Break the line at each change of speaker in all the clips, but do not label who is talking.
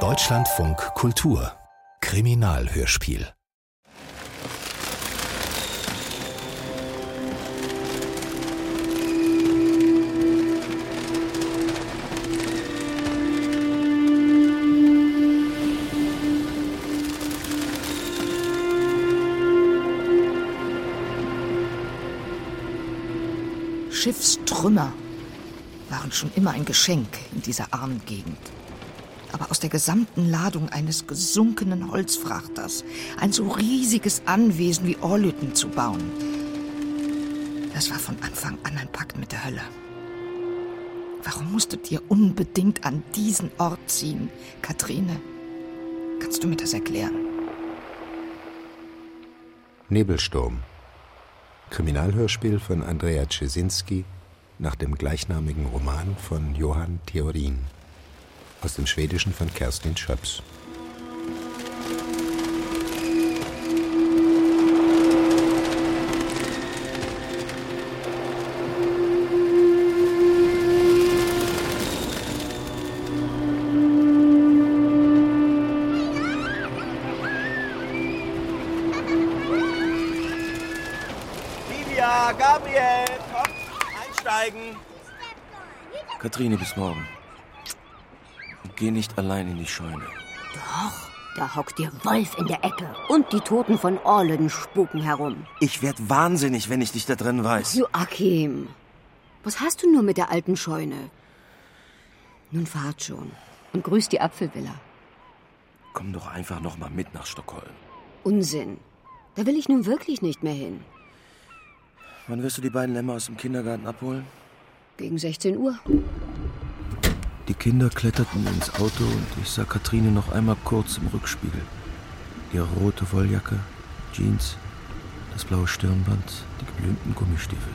Deutschlandfunk Kultur. Kriminalhörspiel.
Schiffstrümmer waren schon immer ein Geschenk in dieser armen Gegend. Aber aus der gesamten Ladung eines gesunkenen Holzfrachters ein so riesiges Anwesen wie Orlütten zu bauen, das war von Anfang an ein Pakt mit der Hölle. Warum musstet ihr unbedingt an diesen Ort ziehen, Katrine? Kannst du mir das erklären?
Nebelsturm. Kriminalhörspiel von Andrea Czesinski nach dem gleichnamigen Roman von Johann Theorin. Aus dem Schwedischen von Kerstin Schöps.
Katrine, bis morgen. Und geh nicht allein in die Scheune.
Doch, da hockt der Wolf in der Ecke und die Toten von Orlen spuken herum.
Ich werd wahnsinnig, wenn ich dich da drin weiß.
Joachim, was hast du nur mit der alten Scheune? Nun fahrt schon und grüß die Apfelvilla.
Komm doch einfach noch mal mit nach Stockholm.
Unsinn. Da will ich nun wirklich nicht mehr hin.
Wann wirst du die beiden Lämmer aus dem Kindergarten abholen?
Gegen 16 Uhr.
Die Kinder kletterten ins Auto und ich sah Katrine noch einmal kurz im Rückspiegel. Ihre rote Wolljacke, Jeans, das blaue Stirnband, die geblümten Gummistiefel.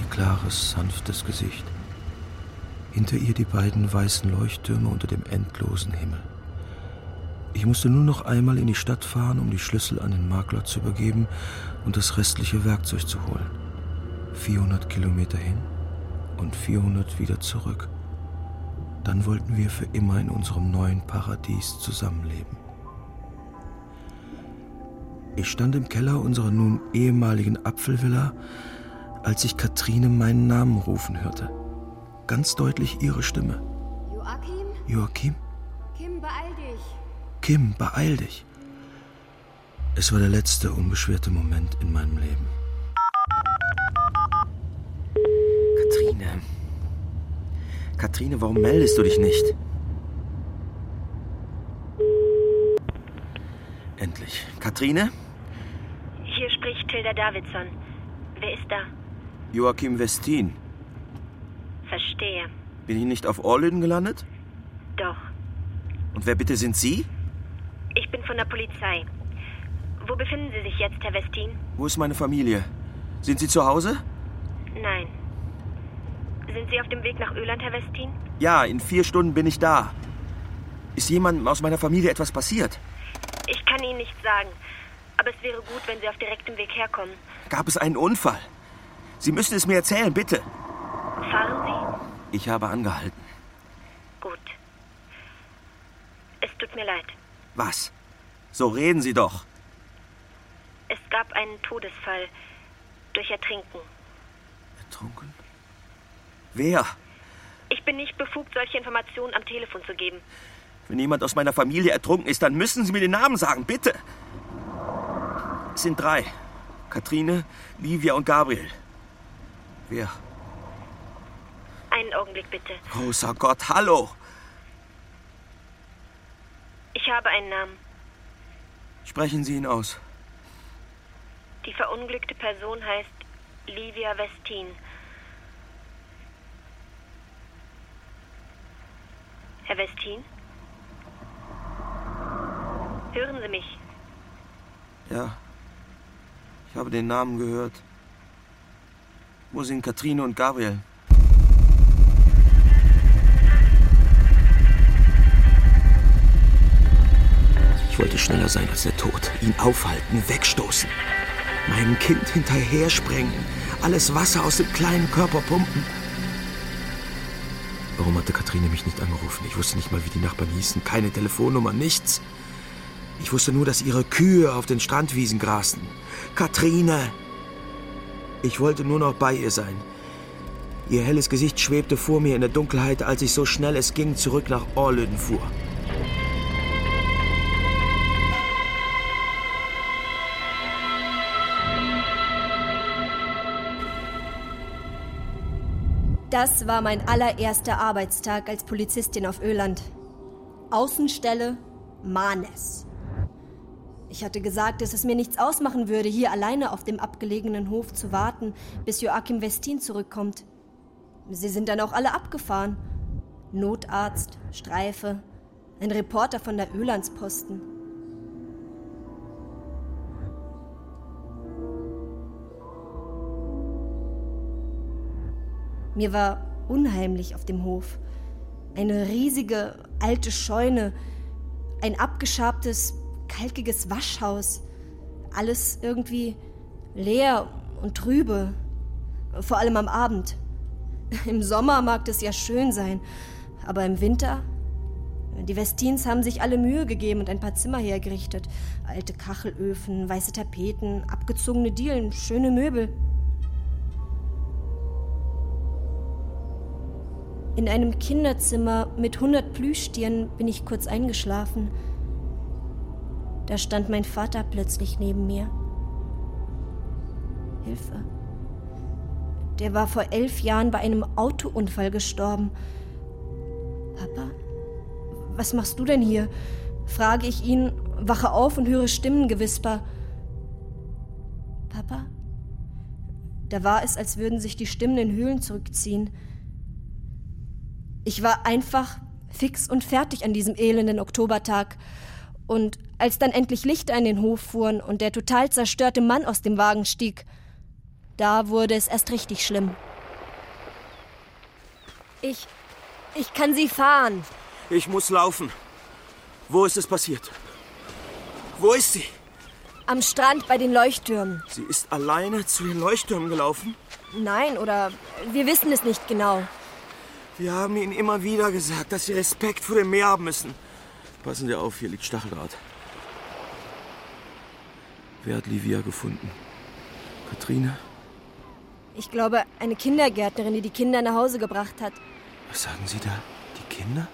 Ihr klares, sanftes Gesicht. Hinter ihr die beiden weißen Leuchttürme unter dem endlosen Himmel. Ich musste nur noch einmal in die Stadt fahren, um die Schlüssel an den Makler zu übergeben und das restliche Werkzeug zu holen. 400 Kilometer hin und 400 wieder zurück. Dann wollten wir für immer in unserem neuen Paradies zusammenleben. Ich stand im Keller unserer nun ehemaligen Apfelvilla, als ich Katrine meinen Namen rufen hörte. Ganz deutlich ihre Stimme.
Joachim?
Joachim?
Kim, beeil dich.
Kim, beeil dich. Es war der letzte unbeschwerte Moment in meinem Leben. Katrine. Katrine, warum meldest du dich nicht? Endlich. Katrine?
Hier spricht Tilda Davidson. Wer ist da?
Joachim Westin.
Verstehe.
Bin ich nicht auf Orlüden gelandet?
Doch.
Und wer bitte sind Sie?
Ich bin von der Polizei. Wo befinden Sie sich jetzt, Herr Westin?
Wo ist meine Familie? Sind Sie zu Hause?
Nein. Sind Sie auf dem Weg nach Öland, Herr Westin?
Ja, in vier Stunden bin ich da. Ist jemandem aus meiner Familie etwas passiert?
Ich kann Ihnen nichts sagen. Aber es wäre gut, wenn Sie auf direktem Weg herkommen.
Gab es einen Unfall? Sie müssen es mir erzählen, bitte.
Fahren
Ich habe angehalten.
Sie? Gut. Es tut mir leid.
Was? So reden Sie doch.
Es gab einen Todesfall durch Ertrinken.
Ertrunken? Wer?
Ich bin nicht befugt, solche Informationen am Telefon zu geben.
Wenn jemand aus meiner Familie ertrunken ist, dann müssen Sie mir den Namen sagen, bitte. Es sind drei. Katrine, Livia und Gabriel. Wer?
Einen Augenblick bitte.
Großer Gott, hallo.
Ich habe einen Namen.
Sprechen Sie ihn aus.
Die verunglückte Person heißt Livia Westin. Herr Westin? Hören Sie mich?
Ja. Ich habe den Namen gehört. Wo sind Katrine und Gabriel? Ich wollte schneller sein als der Tod. Ihn aufhalten, wegstoßen. Meinem Kind hinterher sprengen. Alles Wasser aus dem kleinen Körper pumpen. Warum hatte Katrine mich nicht angerufen? Ich wusste nicht mal, wie die Nachbarn hießen. Keine Telefonnummer, nichts. Ich wusste nur, dass ihre Kühe auf den Strandwiesen grasten. Katrine! Ich wollte nur noch bei ihr sein. Ihr helles Gesicht schwebte vor mir in der Dunkelheit, als ich so schnell es ging zurück nach Orlöden fuhr.
Das war mein allererster Arbeitstag als Polizistin auf Öland. Außenstelle Manes. Ich hatte gesagt, dass es mir nichts ausmachen würde, hier alleine auf dem abgelegenen Hof zu warten, bis Joachim Westin zurückkommt. Sie sind dann auch alle abgefahren. Notarzt, Streife, ein Reporter von der Ölandsposten. Mir war unheimlich auf dem Hof. Eine riesige alte Scheune, ein abgeschabtes, kalkiges Waschhaus. Alles irgendwie leer und trübe. Vor allem am Abend. Im Sommer mag es ja schön sein, aber im Winter? Die Westins haben sich alle Mühe gegeben und ein paar Zimmer hergerichtet. Alte Kachelöfen, weiße Tapeten, abgezogene Dielen, schöne Möbel. In einem Kinderzimmer mit 100 Plüschtieren bin ich kurz eingeschlafen. Da stand mein Vater plötzlich neben mir. Hilfe. Der war vor elf Jahren bei einem Autounfall gestorben. Papa, was machst du denn hier? frage ich ihn, wache auf und höre Stimmengewisper. Papa? Da war es, als würden sich die Stimmen in Höhlen zurückziehen. Ich war einfach fix und fertig an diesem elenden Oktobertag. Und als dann endlich Lichter in den Hof fuhren und der total zerstörte Mann aus dem Wagen stieg, da wurde es erst richtig schlimm. Ich. Ich kann Sie fahren.
Ich muss laufen. Wo ist es passiert? Wo ist sie?
Am Strand bei den Leuchttürmen.
Sie ist alleine zu den Leuchttürmen gelaufen?
Nein, oder wir wissen es nicht genau.
Wir haben Ihnen immer wieder gesagt, dass Sie Respekt vor dem Meer haben müssen. Passen Sie auf, hier liegt Stacheldraht. Wer hat Livia gefunden? Katrine?
Ich glaube, eine Kindergärtnerin, die die Kinder nach Hause gebracht hat.
Was sagen Sie da? Die Kinder?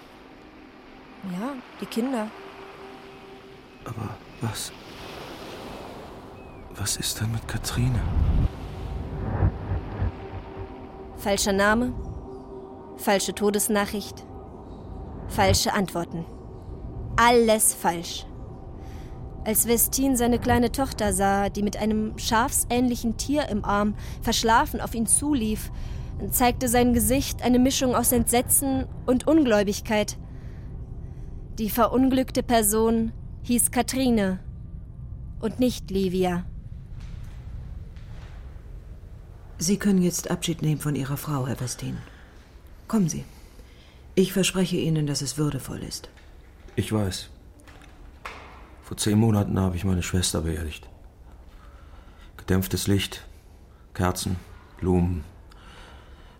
Ja, die Kinder.
Aber was? Was ist denn mit Katrine?
Falscher Name, falsche Todesnachricht, falsche Antworten. Alles falsch. Als Westin seine kleine Tochter sah, die mit einem schafsähnlichen Tier im Arm verschlafen auf ihn zulief, zeigte sein Gesicht eine Mischung aus Entsetzen und Ungläubigkeit. Die verunglückte Person hieß Katrine und nicht Livia.
Sie können jetzt Abschied nehmen von Ihrer Frau, Herr Westin. Kommen Sie. Ich verspreche Ihnen, dass es würdevoll ist.
Ich weiß. Vor zehn Monaten habe ich meine Schwester beerdigt. Gedämpftes Licht, Kerzen, Blumen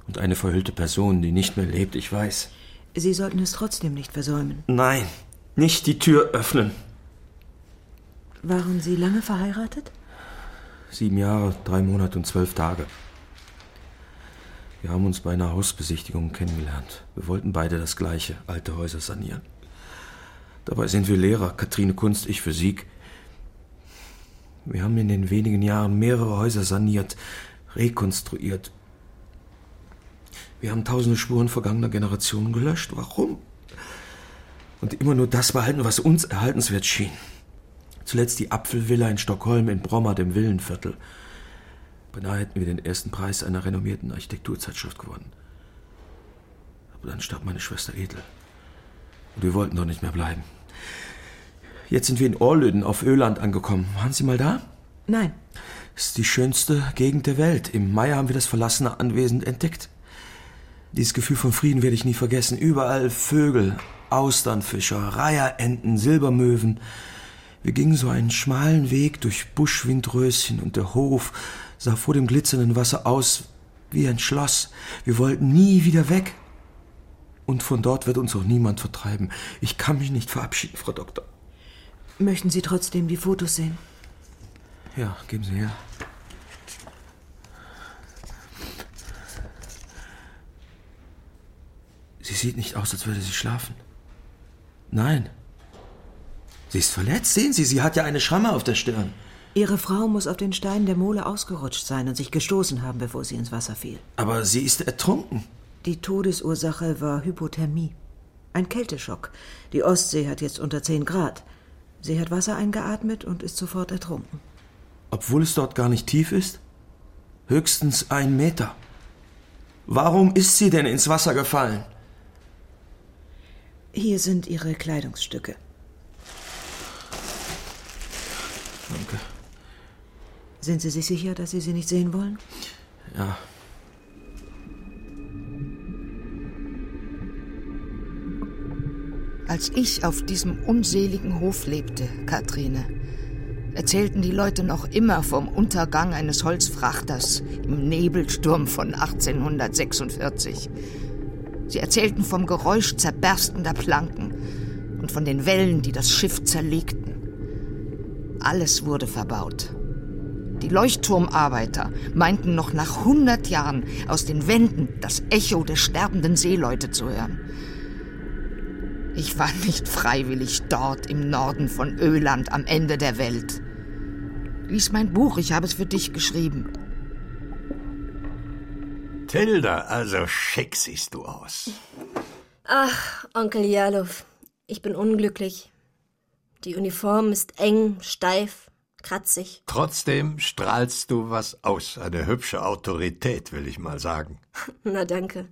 und eine verhüllte Person, die nicht mehr lebt, ich weiß.
Sie sollten es trotzdem nicht versäumen.
Nein, nicht die Tür öffnen.
Waren Sie lange verheiratet?
Sieben Jahre, drei Monate und zwölf Tage. Wir haben uns bei einer Hausbesichtigung kennengelernt. Wir wollten beide das Gleiche, alte Häuser sanieren. Dabei sind wir Lehrer, Katrine Kunst, ich Physik. Wir haben in den wenigen Jahren mehrere Häuser saniert, rekonstruiert. Wir haben tausende Spuren vergangener Generationen gelöscht. Warum? Und immer nur das behalten, was uns erhaltenswert schien. Zuletzt die Apfelvilla in Stockholm in Bromma, dem Villenviertel. Beinahe hätten wir den ersten Preis einer renommierten Architekturzeitschrift gewonnen. Aber dann starb meine Schwester Edel. Und wir wollten dort nicht mehr bleiben. Jetzt sind wir in Orlöden auf Öland angekommen. Waren Sie mal da?
Nein.
Es ist die schönste Gegend der Welt. Im Mai haben wir das verlassene Anwesen entdeckt. Dieses Gefühl von Frieden werde ich nie vergessen. Überall Vögel, Austernfischer, Reiherenten, Silbermöwen. Wir gingen so einen schmalen Weg durch Buschwindröschen und der Hof sah vor dem glitzernden Wasser aus wie ein Schloss. Wir wollten nie wieder weg. Und von dort wird uns auch niemand vertreiben. Ich kann mich nicht verabschieden, Frau Doktor.
Möchten Sie trotzdem die Fotos sehen?
Ja, geben Sie her. Sie sieht nicht aus, als würde sie schlafen. Nein. Sie ist verletzt, sehen Sie, sie hat ja eine Schramme auf der Stirn.
Ihre Frau muss auf den Steinen der Mole ausgerutscht sein und sich gestoßen haben, bevor sie ins Wasser fiel.
Aber sie ist ertrunken.
Die Todesursache war Hypothermie. Ein Kälteschock. Die Ostsee hat jetzt unter 10 Grad. Sie hat Wasser eingeatmet und ist sofort ertrunken.
Obwohl es dort gar nicht tief ist? Höchstens ein Meter. Warum ist sie denn ins Wasser gefallen?
Hier sind Ihre Kleidungsstücke. Sind Sie sich sicher, dass Sie sie nicht sehen wollen?
Ja.
Als ich auf diesem unseligen Hof lebte, Katrine, erzählten die Leute noch immer vom Untergang eines Holzfrachters im Nebelsturm von 1846. Sie erzählten vom Geräusch zerberstender Planken und von den Wellen, die das Schiff zerlegten. Alles wurde verbaut. Die Leuchtturmarbeiter meinten noch nach 100 Jahren aus den Wänden das Echo der sterbenden Seeleute zu hören. Ich war nicht freiwillig dort im Norden von Öland am Ende der Welt. Lies mein Buch, ich habe es für dich geschrieben.
Tilda, also schick siehst du aus.
Ach, Onkel Jalow, ich bin unglücklich. Die Uniform ist eng, steif, kratzig.
Trotzdem strahlst du was aus. Eine hübsche Autorität, will ich mal sagen.
Na danke.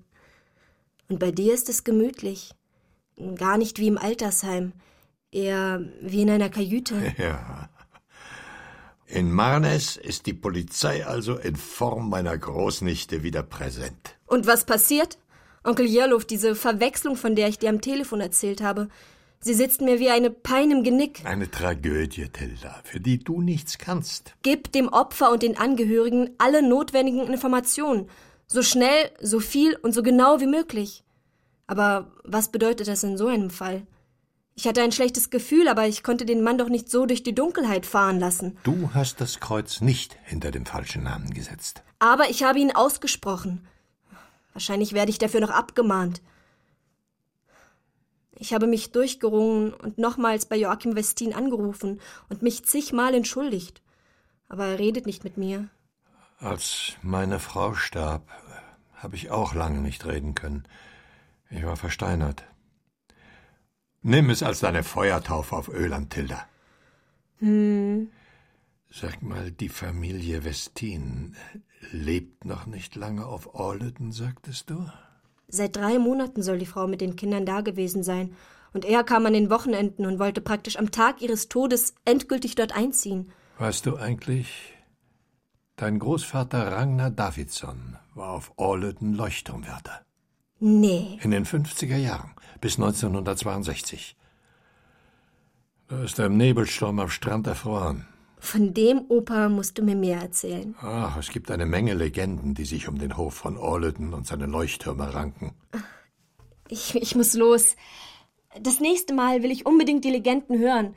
Und bei dir ist es gemütlich. Gar nicht wie im Altersheim. Eher wie in einer Kajüte.
Ja. In Marnes ist die Polizei also in Form meiner Großnichte wieder präsent.
Und was passiert? Onkel Jerlof, diese Verwechslung, von der ich dir am Telefon erzählt habe. Sie sitzt mir wie eine Pein im Genick.
Eine Tragödie, Tilda, für die du nichts kannst.
Gib dem Opfer und den Angehörigen alle notwendigen Informationen. So schnell, so viel und so genau wie möglich. Aber was bedeutet das in so einem Fall? Ich hatte ein schlechtes Gefühl, aber ich konnte den Mann doch nicht so durch die Dunkelheit fahren lassen.
Du hast das Kreuz nicht hinter dem falschen Namen gesetzt.
Aber ich habe ihn ausgesprochen. Wahrscheinlich werde ich dafür noch abgemahnt. Ich habe mich durchgerungen und nochmals bei Joachim Westin angerufen und mich zigmal entschuldigt. Aber er redet nicht mit mir.
Als meine Frau starb, habe ich auch lange nicht reden können. Ich war versteinert. Nimm es als deine Feuertaufe auf Öland, Tilda.
Hm.
Sag mal, die Familie Westin lebt noch nicht lange auf Orleden, sagtest du?
Seit drei Monaten soll die Frau mit den Kindern da gewesen sein. Und er kam an den Wochenenden und wollte praktisch am Tag ihres Todes endgültig dort einziehen.
Weißt du eigentlich, dein Großvater Ragnar Davidsson war auf Orleden Leuchtturmwärter.
Nee.
In den 50er Jahren, bis 1962. Da ist er im Nebelsturm am Strand erfroren.
Von dem Opa musst du mir mehr erzählen.
Ach, es gibt eine Menge Legenden, die sich um den Hof von Orleden und seine Leuchttürme ranken.
Ich, ich muss los. Das nächste Mal will ich unbedingt die Legenden hören.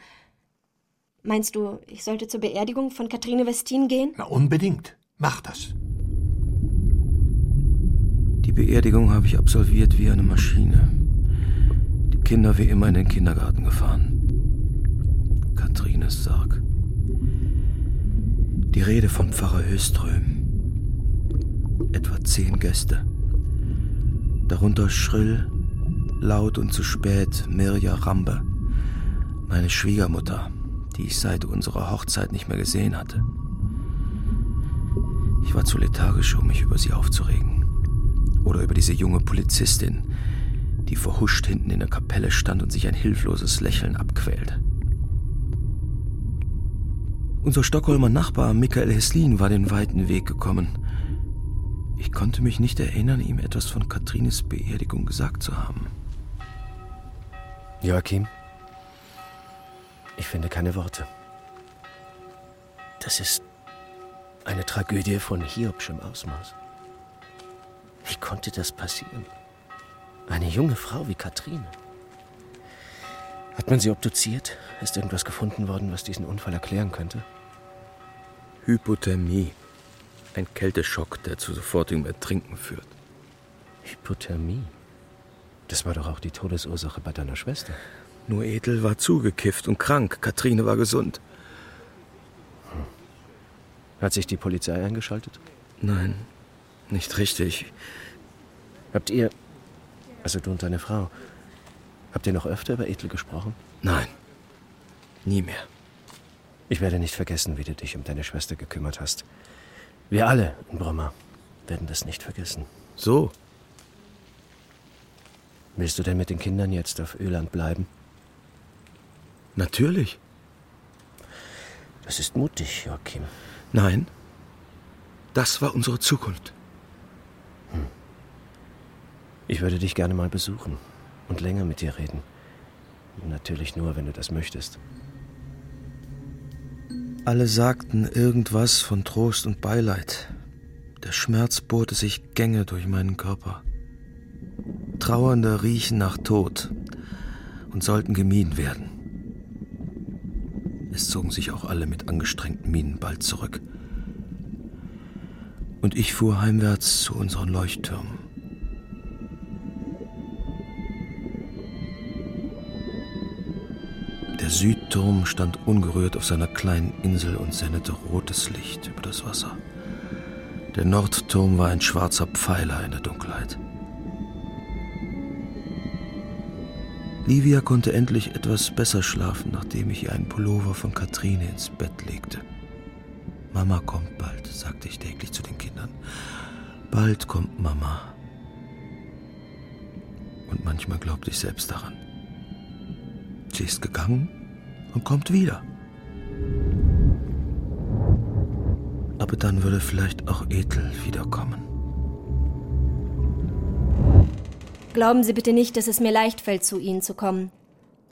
Meinst du, ich sollte zur Beerdigung von Kathrine Westin gehen?
Na, unbedingt. Mach das.
Die Beerdigung habe ich absolviert wie eine Maschine. Die Kinder wie immer in den Kindergarten gefahren. Kathrines Sarg. Die Rede vom Pfarrer Höström. Etwa zehn Gäste. Darunter schrill, laut und zu spät Mirja Rambe, meine Schwiegermutter, die ich seit unserer Hochzeit nicht mehr gesehen hatte. Ich war zu lethargisch, um mich über sie aufzuregen. Oder über diese junge Polizistin, die verhuscht hinten in der Kapelle stand und sich ein hilfloses Lächeln abquälte. Unser Stockholmer Nachbar Michael Heslin war den weiten Weg gekommen. Ich konnte mich nicht erinnern, ihm etwas von Katrines Beerdigung gesagt zu haben.
Joachim, ich finde keine Worte. Das ist eine Tragödie von Hiobschem Ausmaß. Wie konnte das passieren? Eine junge Frau wie Katrine. Hat man sie obduziert? Ist irgendwas gefunden worden, was diesen Unfall erklären könnte?
Hypothermie. Ein Kälteschock, der zu sofortigem Ertrinken führt.
Hypothermie? Das war doch auch die Todesursache bei deiner Schwester.
Nur Ethel war zugekifft und krank. Katrine war gesund.
Hat sich die Polizei eingeschaltet?
Nein, nicht richtig.
Habt ihr, also du und deine Frau, habt ihr noch öfter über Ethel gesprochen?
Nein, nie mehr.
Ich werde nicht vergessen, wie du dich um deine Schwester gekümmert hast. Wir alle in Bromma werden das nicht vergessen.
So?
Willst du denn mit den Kindern jetzt auf Öland bleiben?
Natürlich.
Das ist mutig, Joachim.
Nein. Das war unsere Zukunft.
Hm. Ich würde dich gerne mal besuchen und länger mit dir reden. Natürlich nur, wenn du das möchtest.
Alle sagten irgendwas von Trost und Beileid. Der Schmerz bohrte sich Gänge durch meinen Körper. Trauernde riechen nach Tod und sollten gemieden werden. Es zogen sich auch alle mit angestrengten Mienen bald zurück. Und ich fuhr heimwärts zu unseren Leuchttürmen. Südturm stand ungerührt auf seiner kleinen Insel und sendete rotes Licht über das Wasser. Der Nordturm war ein schwarzer Pfeiler in der Dunkelheit. Livia konnte endlich etwas besser schlafen, nachdem ich ihr einen Pullover von Katrine ins Bett legte. Mama kommt bald, sagte ich täglich zu den Kindern. Bald kommt Mama. Und manchmal glaubte ich selbst daran. Sie ist gegangen und kommt wieder. Aber dann würde vielleicht auch Ethel wiederkommen.
Glauben Sie bitte nicht, dass es mir leicht fällt, zu Ihnen zu kommen.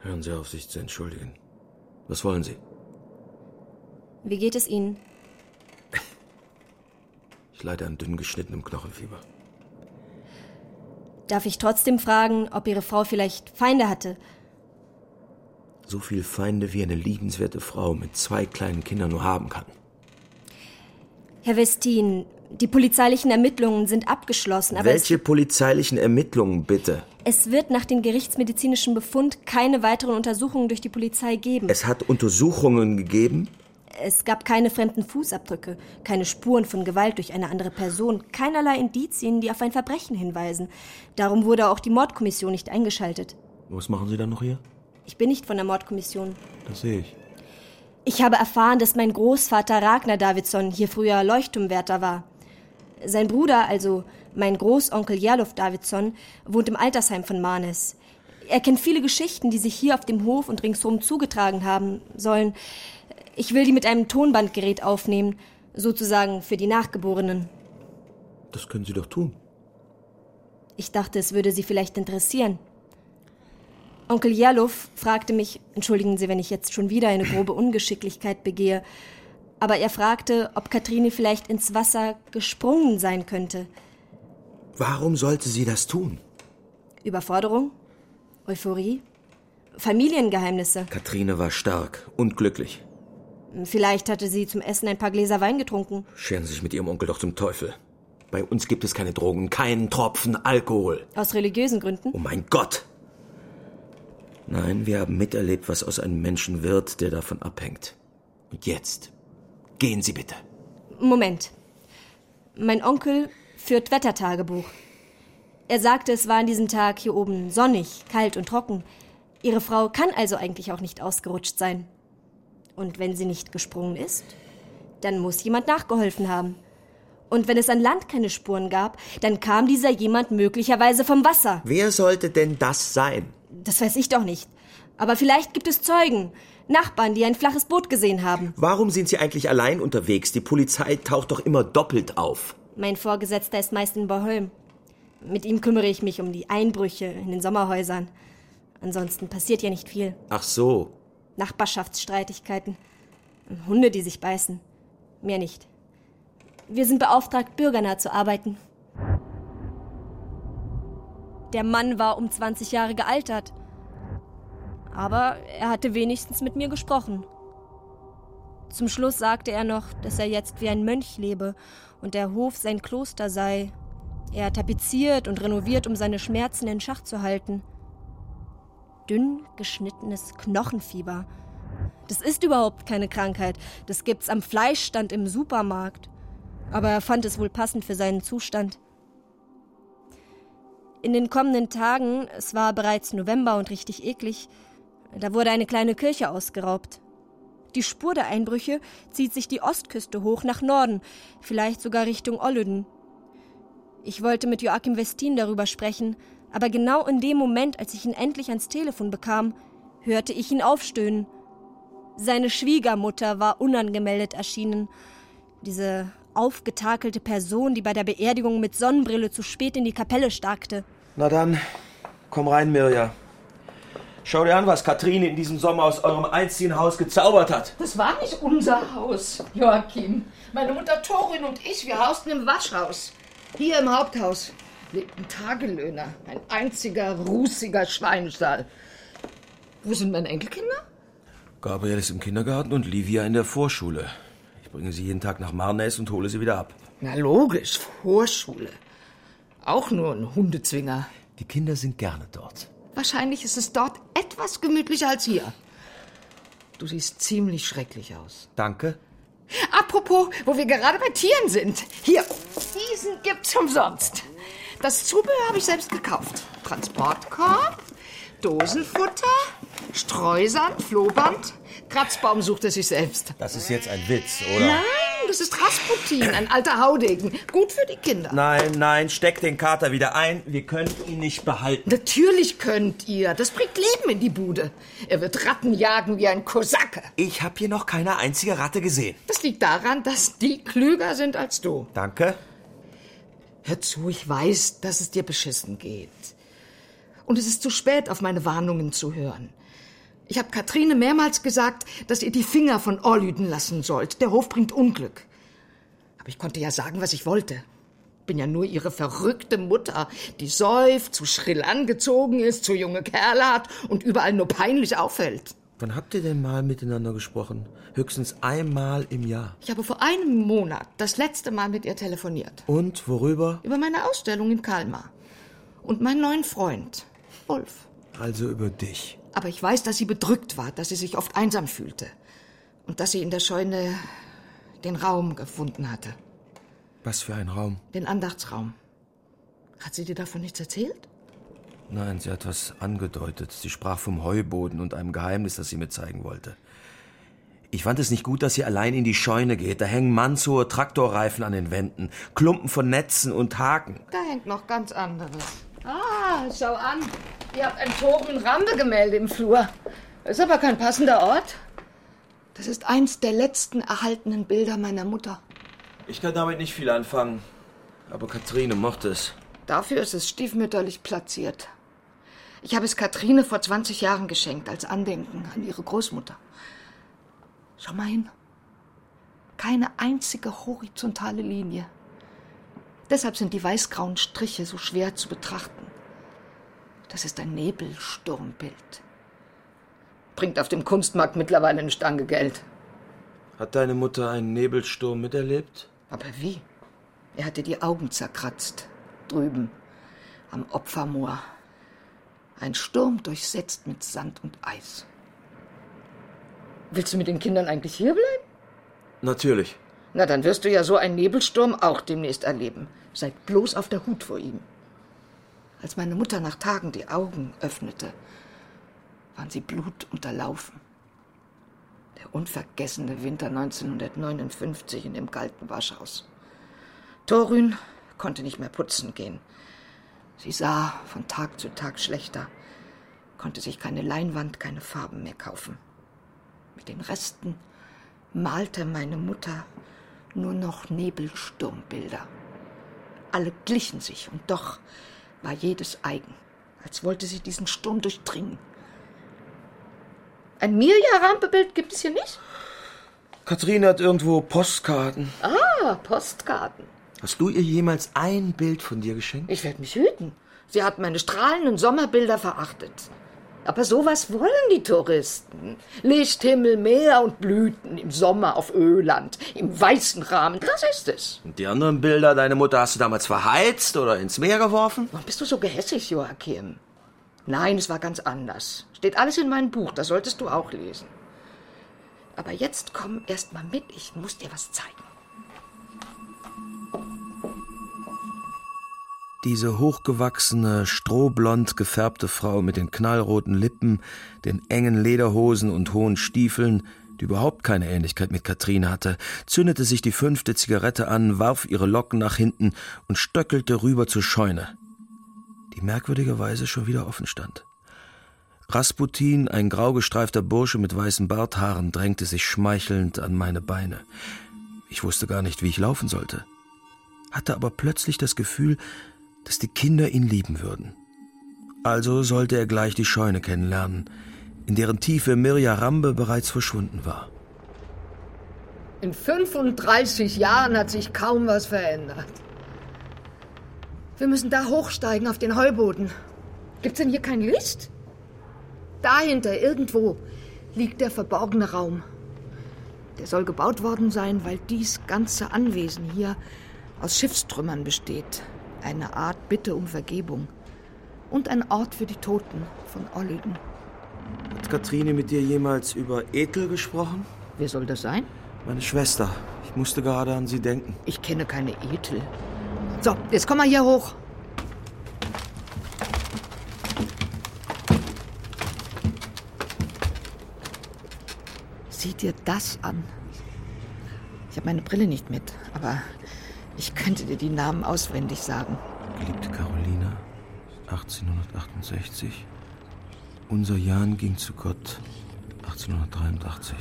Hören Sie auf, sich zu entschuldigen. Was wollen Sie?
Wie geht es Ihnen?
Ich leide an dünn geschnittenem Knochenfieber.
Darf ich trotzdem fragen, ob Ihre Frau vielleicht Feinde hatte?
So viel Feinde wie eine liebenswerte Frau mit zwei kleinen Kindern nur haben kann.
Herr Westin, die polizeilichen Ermittlungen sind abgeschlossen, aber
Welche polizeilichen Ermittlungen bitte?
es, es wird nach dem gerichtsmedizinischen Befund keine weiteren Untersuchungen durch die Polizei geben.
Es hat Untersuchungen gegeben?
Es gab keine fremden Fußabdrücke, keine Spuren von Gewalt durch eine andere Person, keinerlei Indizien, die auf ein Verbrechen hinweisen. Darum wurde auch die Mordkommission nicht eingeschaltet.
Was machen Sie dann noch hier?
Ich bin nicht von der Mordkommission.
Das sehe ich.
Ich habe erfahren, dass mein Großvater Ragnar Davidsson hier früher Leuchtturmwärter war. Sein Bruder, also mein Großonkel Jarluf Davidsson, wohnt im Altersheim von Marnes. Er kennt viele Geschichten, die sich hier auf dem Hof und ringsherum zugetragen haben sollen. Ich will die mit einem Tonbandgerät aufnehmen, sozusagen für die Nachgeborenen.
Das können Sie doch tun.
Ich dachte, es würde Sie vielleicht interessieren. Onkel Jarluf fragte mich, entschuldigen Sie, wenn ich jetzt schon wieder eine grobe Ungeschicklichkeit begehe, aber er fragte, ob Katrine vielleicht ins Wasser gesprungen sein könnte.
Warum sollte sie das tun?
Überforderung? Euphorie? Familiengeheimnisse?
Katrine war stark und glücklich.
Vielleicht hatte sie zum Essen ein paar Gläser Wein getrunken.
Scheren Sie sich mit Ihrem Onkel doch zum Teufel. Bei uns gibt es keine Drogen, keinen Tropfen Alkohol.
Aus religiösen Gründen?
Oh mein Gott! Nein, wir haben miterlebt, was aus einem Menschen wird, der davon abhängt. Und jetzt, gehen Sie bitte.
Moment. Mein Onkel führt Wettertagebuch. Er sagte, es war an diesem Tag hier oben sonnig, kalt und trocken. Ihre Frau kann also eigentlich auch nicht ausgerutscht sein. Und wenn sie nicht gesprungen ist, dann muss jemand nachgeholfen haben. Und wenn es an Land keine Spuren gab, dann kam dieser jemand möglicherweise vom Wasser.
Wer sollte denn das sein?
Das weiß ich doch nicht. Aber vielleicht gibt es Zeugen, Nachbarn, die ein flaches Boot gesehen haben.
Warum sind Sie eigentlich allein unterwegs? Die Polizei taucht doch immer doppelt auf.
Mein Vorgesetzter ist meist in Bornholm. Mit ihm kümmere ich mich um die Einbrüche in den Sommerhäusern. Ansonsten passiert ja nicht viel.
Ach so.
Nachbarschaftsstreitigkeiten. Hunde, die sich beißen. Mehr nicht. Wir sind beauftragt, bürgernah zu arbeiten. Der Mann war um 20 Jahre gealtert. Aber er hatte wenigstens mit mir gesprochen. Zum Schluss sagte er noch, dass er jetzt wie ein Mönch lebe und der Hof sein Kloster sei. Er tapeziert und renoviert, um seine Schmerzen in Schach zu halten. Dünn geschnittenes Knochenfieber. Das ist überhaupt keine Krankheit. Das gibt's am Fleischstand im Supermarkt. Aber er fand es wohl passend für seinen Zustand. In den kommenden Tagen, es war bereits November und richtig eklig, da wurde eine kleine Kirche ausgeraubt. Die Spur der Einbrüche zieht sich die Ostküste hoch nach Norden, vielleicht sogar Richtung Ollüden. Ich wollte mit Joachim Westin darüber sprechen, aber genau in dem Moment, als ich ihn endlich ans Telefon bekam, hörte ich ihn aufstöhnen. Seine Schwiegermutter war unangemeldet erschienen. Diese aufgetakelte Person, die bei der Beerdigung mit Sonnenbrille zu spät in die Kapelle starkte.
Na dann, komm rein, Mirja. Schau dir an, was Katrine in diesem Sommer aus eurem einzigen Haus gezaubert hat.
Das war nicht unser Haus, Joachim. Meine Mutter Torin und ich, wir hausten im Waschhaus. Hier im Haupthaus lebten Tagelöhner. Ein einziger, rußiger Schweinstall. Wo sind meine Enkelkinder?
Gabriel ist im Kindergarten und Livia in der Vorschule. Ich bringe sie jeden Tag nach Marnäs und hole sie wieder ab.
Na logisch, Vorschule. Auch nur ein Hundezwinger.
Die Kinder sind gerne dort.
Wahrscheinlich ist es dort etwas gemütlicher als hier. Du siehst ziemlich schrecklich aus.
Danke.
Apropos, wo wir gerade bei Tieren sind. Hier, diesen gibt's umsonst. Das Zubehör habe ich selbst gekauft. Transportkorb, Dosenfutter, Streusand, Flohband. Kratzbaum sucht er sich selbst.
Das ist jetzt ein Witz, oder?
Nein, das ist Rasputin, ein alter Haudegen. Gut für die Kinder.
Nein, nein, steck den Kater wieder ein. Wir können ihn nicht behalten.
Natürlich könnt ihr. Das bringt Leben in die Bude. Er wird Ratten jagen wie ein Kosake.
Ich habe hier noch keine einzige Ratte gesehen.
Das liegt daran, dass die klüger sind als du.
Danke.
Hör zu, ich weiß, dass es dir beschissen geht. Und es ist zu spät, auf meine Warnungen zu hören. Ich habe Katrine mehrmals gesagt, dass ihr die Finger von Orlüden lassen sollt. Der Hof bringt Unglück. Aber ich konnte ja sagen, was ich wollte. Bin ja nur ihre verrückte Mutter, die säuft, zu schrill angezogen ist, zu junge Kerle hat und überall nur peinlich auffällt.
Wann habt ihr denn mal miteinander gesprochen? Höchstens einmal im Jahr.
Ich habe vor einem Monat das letzte Mal mit ihr telefoniert.
Und worüber?
Über meine Ausstellung in Kalmar. Und meinen neuen Freund, Ulf.
Also über dich.
Aber ich weiß, dass sie bedrückt war, dass sie sich oft einsam fühlte. Und dass sie in der Scheune den Raum gefunden hatte.
Was für ein Raum?
Den Andachtsraum. Hat sie dir davon nichts erzählt?
Nein, sie hat was angedeutet. Sie sprach vom Heuboden und einem Geheimnis, das sie mir zeigen wollte. Ich fand es nicht gut, dass sie allein in die Scheune geht. Da hängen mannshohe Traktorreifen an den Wänden, Klumpen von Netzen und Haken.
Da hängt noch ganz anderes. Ah, schau an. Ihr habt ein Toren-Rampe-Gemälde im Flur. Ist aber kein passender Ort. Das ist eins der letzten erhaltenen Bilder meiner Mutter.
Ich kann damit nicht viel anfangen. Aber Katrine mochte es.
Dafür ist es stiefmütterlich platziert. Ich habe es Katrine vor 20 Jahren geschenkt, als Andenken an ihre Großmutter. Schau mal hin. Keine einzige horizontale Linie. Deshalb sind die weißgrauen Striche so schwer zu betrachten. Das ist ein Nebelsturmbild. Bringt auf dem Kunstmarkt mittlerweile eine Stange Geld.
Hat deine Mutter einen Nebelsturm miterlebt?
Aber wie? Er hatte die Augen zerkratzt. Drüben. Am Opfermoor. Ein Sturm durchsetzt mit Sand und Eis. Willst du mit den Kindern eigentlich hierbleiben?
Natürlich.
Na, dann wirst du ja so einen Nebelsturm auch demnächst erleben. Seid bloß auf der Hut vor ihm. Als meine Mutter nach Tagen die Augen öffnete, waren sie blutunterlaufen. Der unvergessene Winter 1959 in dem kalten Waschhaus. Torün konnte nicht mehr putzen gehen. Sie sah von Tag zu Tag schlechter, konnte sich keine Leinwand, keine Farben mehr kaufen. Mit den Resten malte meine Mutter nur noch Nebelsturmbilder. Alle glichen sich, und doch war jedes eigen, als wollte sie diesen Sturm durchdringen. Ein Mirja-Rampebild gibt es hier nicht?
Kathrine hat irgendwo Postkarten.
Ah, Postkarten.
Hast du ihr jemals ein Bild von dir geschenkt?
Ich werde mich hüten. Sie hat meine strahlenden Sommerbilder verachtet. Aber sowas wollen die Touristen. Lichthimmel, Meer und Blüten im Sommer auf Öland, im weißen Rahmen. Das ist es.
Und die anderen Bilder, deine Mutter hast du damals verheizt oder ins Meer geworfen?
Warum bist du so gehässig, Joachim? Nein, es war ganz anders. Steht alles in meinem Buch, das solltest du auch lesen. Aber jetzt komm erst mal mit, ich muss dir was zeigen.
Diese hochgewachsene, strohblond gefärbte Frau mit den knallroten Lippen, den engen Lederhosen und hohen Stiefeln, die überhaupt keine Ähnlichkeit mit Katrine hatte, zündete sich die fünfte Zigarette an, warf ihre Locken nach hinten und stöckelte rüber zur Scheune, die merkwürdigerweise schon wieder offen stand. Rasputin, ein grau gestreifter Bursche mit weißen Barthaaren, drängte sich schmeichelnd an meine Beine. Ich wusste gar nicht, wie ich laufen sollte, hatte aber plötzlich das Gefühl, dass die Kinder ihn lieben würden. Also sollte er gleich die Scheune kennenlernen, in deren Tiefe Mirja Rambe bereits verschwunden war.
In 35 Jahren hat sich kaum was verändert. Wir müssen da hochsteigen auf den Heuboden. Gibt's denn hier kein Licht? Dahinter, irgendwo, liegt der verborgene Raum. Der soll gebaut worden sein, weil dies ganze Anwesen hier aus Schiffstrümmern besteht. Eine Art Bitte um Vergebung. Und ein Ort für die Toten von Olliden.
Hat Katrine mit dir jemals über Ethel gesprochen?
Wer soll das sein?
Meine Schwester. Ich musste gerade an sie denken.
Ich kenne keine Ethel. So, jetzt komm mal hier hoch. Sieh dir das an. Ich habe meine Brille nicht mit, aber ich könnte dir die Namen auswendig sagen.
Geliebte Carolina, 1868. Unser Jan ging zu Gott, 1883.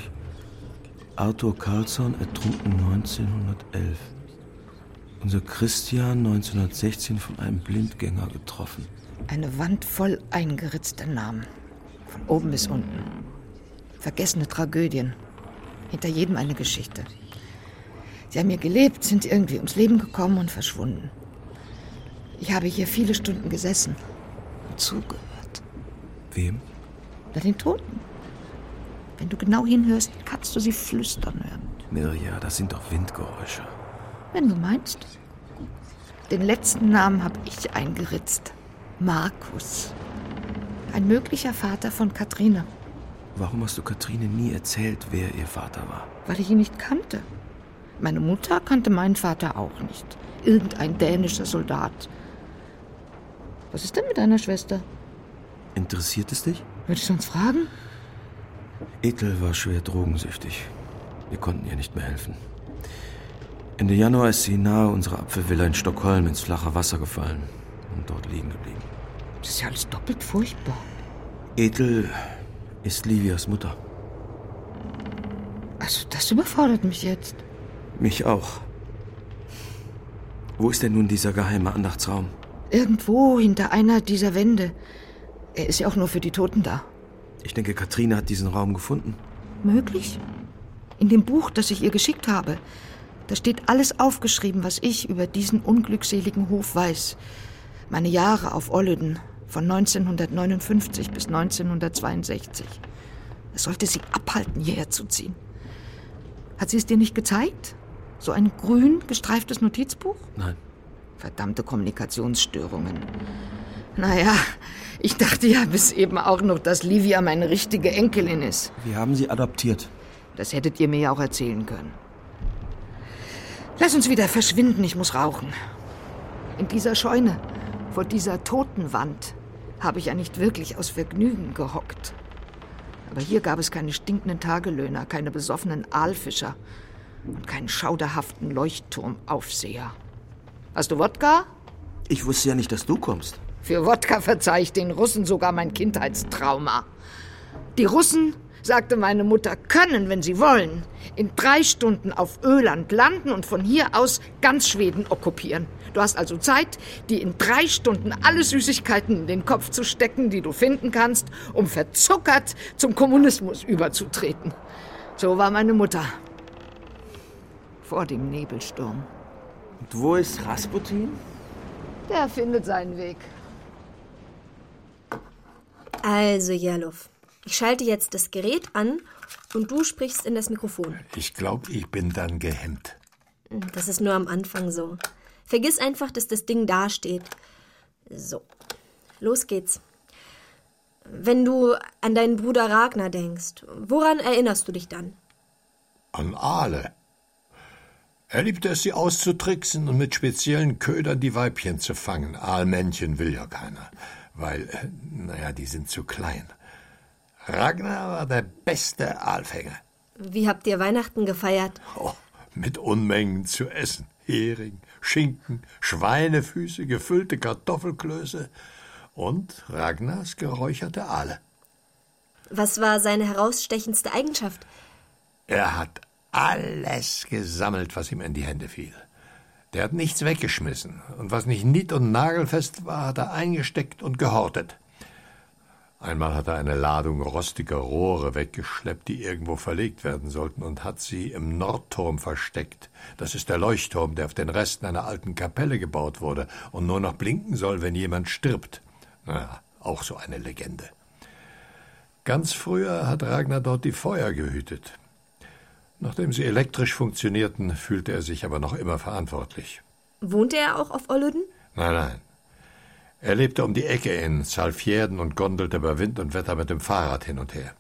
Arthur Carlsson ertrunken 1911. Unser Christian 1916 von einem Blindgänger getroffen.
Eine Wand voll eingeritzter Namen. Von oben bis unten. Vergessene Tragödien. Hinter jedem eine Geschichte. Sie haben hier gelebt, sind irgendwie ums Leben gekommen und verschwunden. Ich habe hier viele Stunden gesessen und zugehört.
Wem?
Na, den Toten. Wenn du genau hinhörst, kannst du sie flüstern hören.
Mirja, das sind doch Windgeräusche.
Wenn du meinst. Den letzten Namen habe ich eingeritzt. Markus. Ein möglicher Vater von Katrine.
Warum hast du Katrine nie erzählt, wer ihr Vater war?
Weil ich ihn nicht kannte. Meine Mutter kannte meinen Vater auch nicht. Irgendein dänischer Soldat. Was ist denn mit deiner Schwester?
Interessiert es dich?
Würde ich sonst fragen?
Ethel war schwer drogensüchtig. Wir konnten ihr nicht mehr helfen. Ende Januar ist sie nahe unserer Apfelvilla in Stockholm ins flache Wasser gefallen und dort liegen geblieben.
Das ist ja alles doppelt furchtbar.
Ethel ist Livias Mutter.
Also, das überfordert mich jetzt.
Mich auch. Wo ist denn nun dieser geheime Andachtsraum?
Irgendwo hinter einer dieser Wände. Er ist ja auch nur für die Toten da.
Ich denke, Katrine hat diesen Raum gefunden.
Möglich? In dem Buch, das ich ihr geschickt habe, da steht alles aufgeschrieben, was ich über diesen unglückseligen Hof weiß. Meine Jahre auf Olleden von 1959 bis 1962. Es sollte sie abhalten, hierher zu ziehen. Hat sie es dir nicht gezeigt? So ein grün gestreiftes Notizbuch?
Nein.
Verdammte Kommunikationsstörungen. Naja, ich dachte ja bis eben auch noch, dass Livia meine richtige Enkelin ist.
Wir haben sie adoptiert.
Das hättet ihr mir ja auch erzählen können. Lass uns wieder verschwinden, ich muss rauchen. In dieser Scheune, vor dieser Totenwand, habe ich ja nicht wirklich aus Vergnügen gehockt. Aber hier gab es keine stinkenden Tagelöhner, keine besoffenen Aalfischer und keinen schauderhaften Leuchtturmaufseher. Hast du Wodka?
Ich wusste ja nicht, dass du kommst.
Für Wodka verzeih ich den Russen sogar mein Kindheitstrauma. Die Russen, sagte meine Mutter, können, wenn sie wollen, in drei Stunden auf Öland landen und von hier aus ganz Schweden okkupieren. Du hast also Zeit, dir in drei Stunden alle Süßigkeiten in den Kopf zu stecken, die du finden kannst, um verzuckert zum Kommunismus überzutreten. So war meine Mutter. Vor dem Nebelsturm.
Und wo ist Rasputin?
Der findet seinen Weg.
Also, Jerluf, ich schalte jetzt das Gerät an und du sprichst in das Mikrofon.
Ich glaube, ich bin dann gehemmt.
Das ist nur am Anfang so. Vergiss einfach, dass das Ding dasteht. So, los geht's. Wenn du an deinen Bruder Ragnar denkst, woran erinnerst du dich dann?
An Aale. Er liebte es, sie auszutricksen und mit speziellen Ködern die Weibchen zu fangen. Aalmännchen will ja keiner, weil, äh, naja, die sind zu klein. Ragnar war der beste Aalfänger.
Wie habt ihr Weihnachten gefeiert?
Oh, mit Unmengen zu essen. Hering, Schinken, Schweinefüße, gefüllte Kartoffelklöße und Ragnars geräucherte Aale.
Was war seine herausstechendste Eigenschaft?
Er hat alles gesammelt, was ihm in die Hände fiel. Der hat nichts weggeschmissen, und was nicht nied- und nagelfest war, hat er eingesteckt und gehortet. Einmal hat er eine Ladung rostiger Rohre weggeschleppt, die irgendwo verlegt werden sollten, und hat sie im Nordturm versteckt. Das ist der Leuchtturm, der auf den Resten einer alten Kapelle gebaut wurde und nur noch blinken soll, wenn jemand stirbt. Na, auch so eine Legende. Ganz früher hat Ragnar dort die Feuer gehütet. Nachdem sie elektrisch funktionierten, fühlte er sich aber noch immer verantwortlich.
Wohnte er auch auf Olluden?
Nein, nein. Er lebte um die Ecke in Salfjärden und gondelte bei Wind und Wetter mit dem Fahrrad hin und her.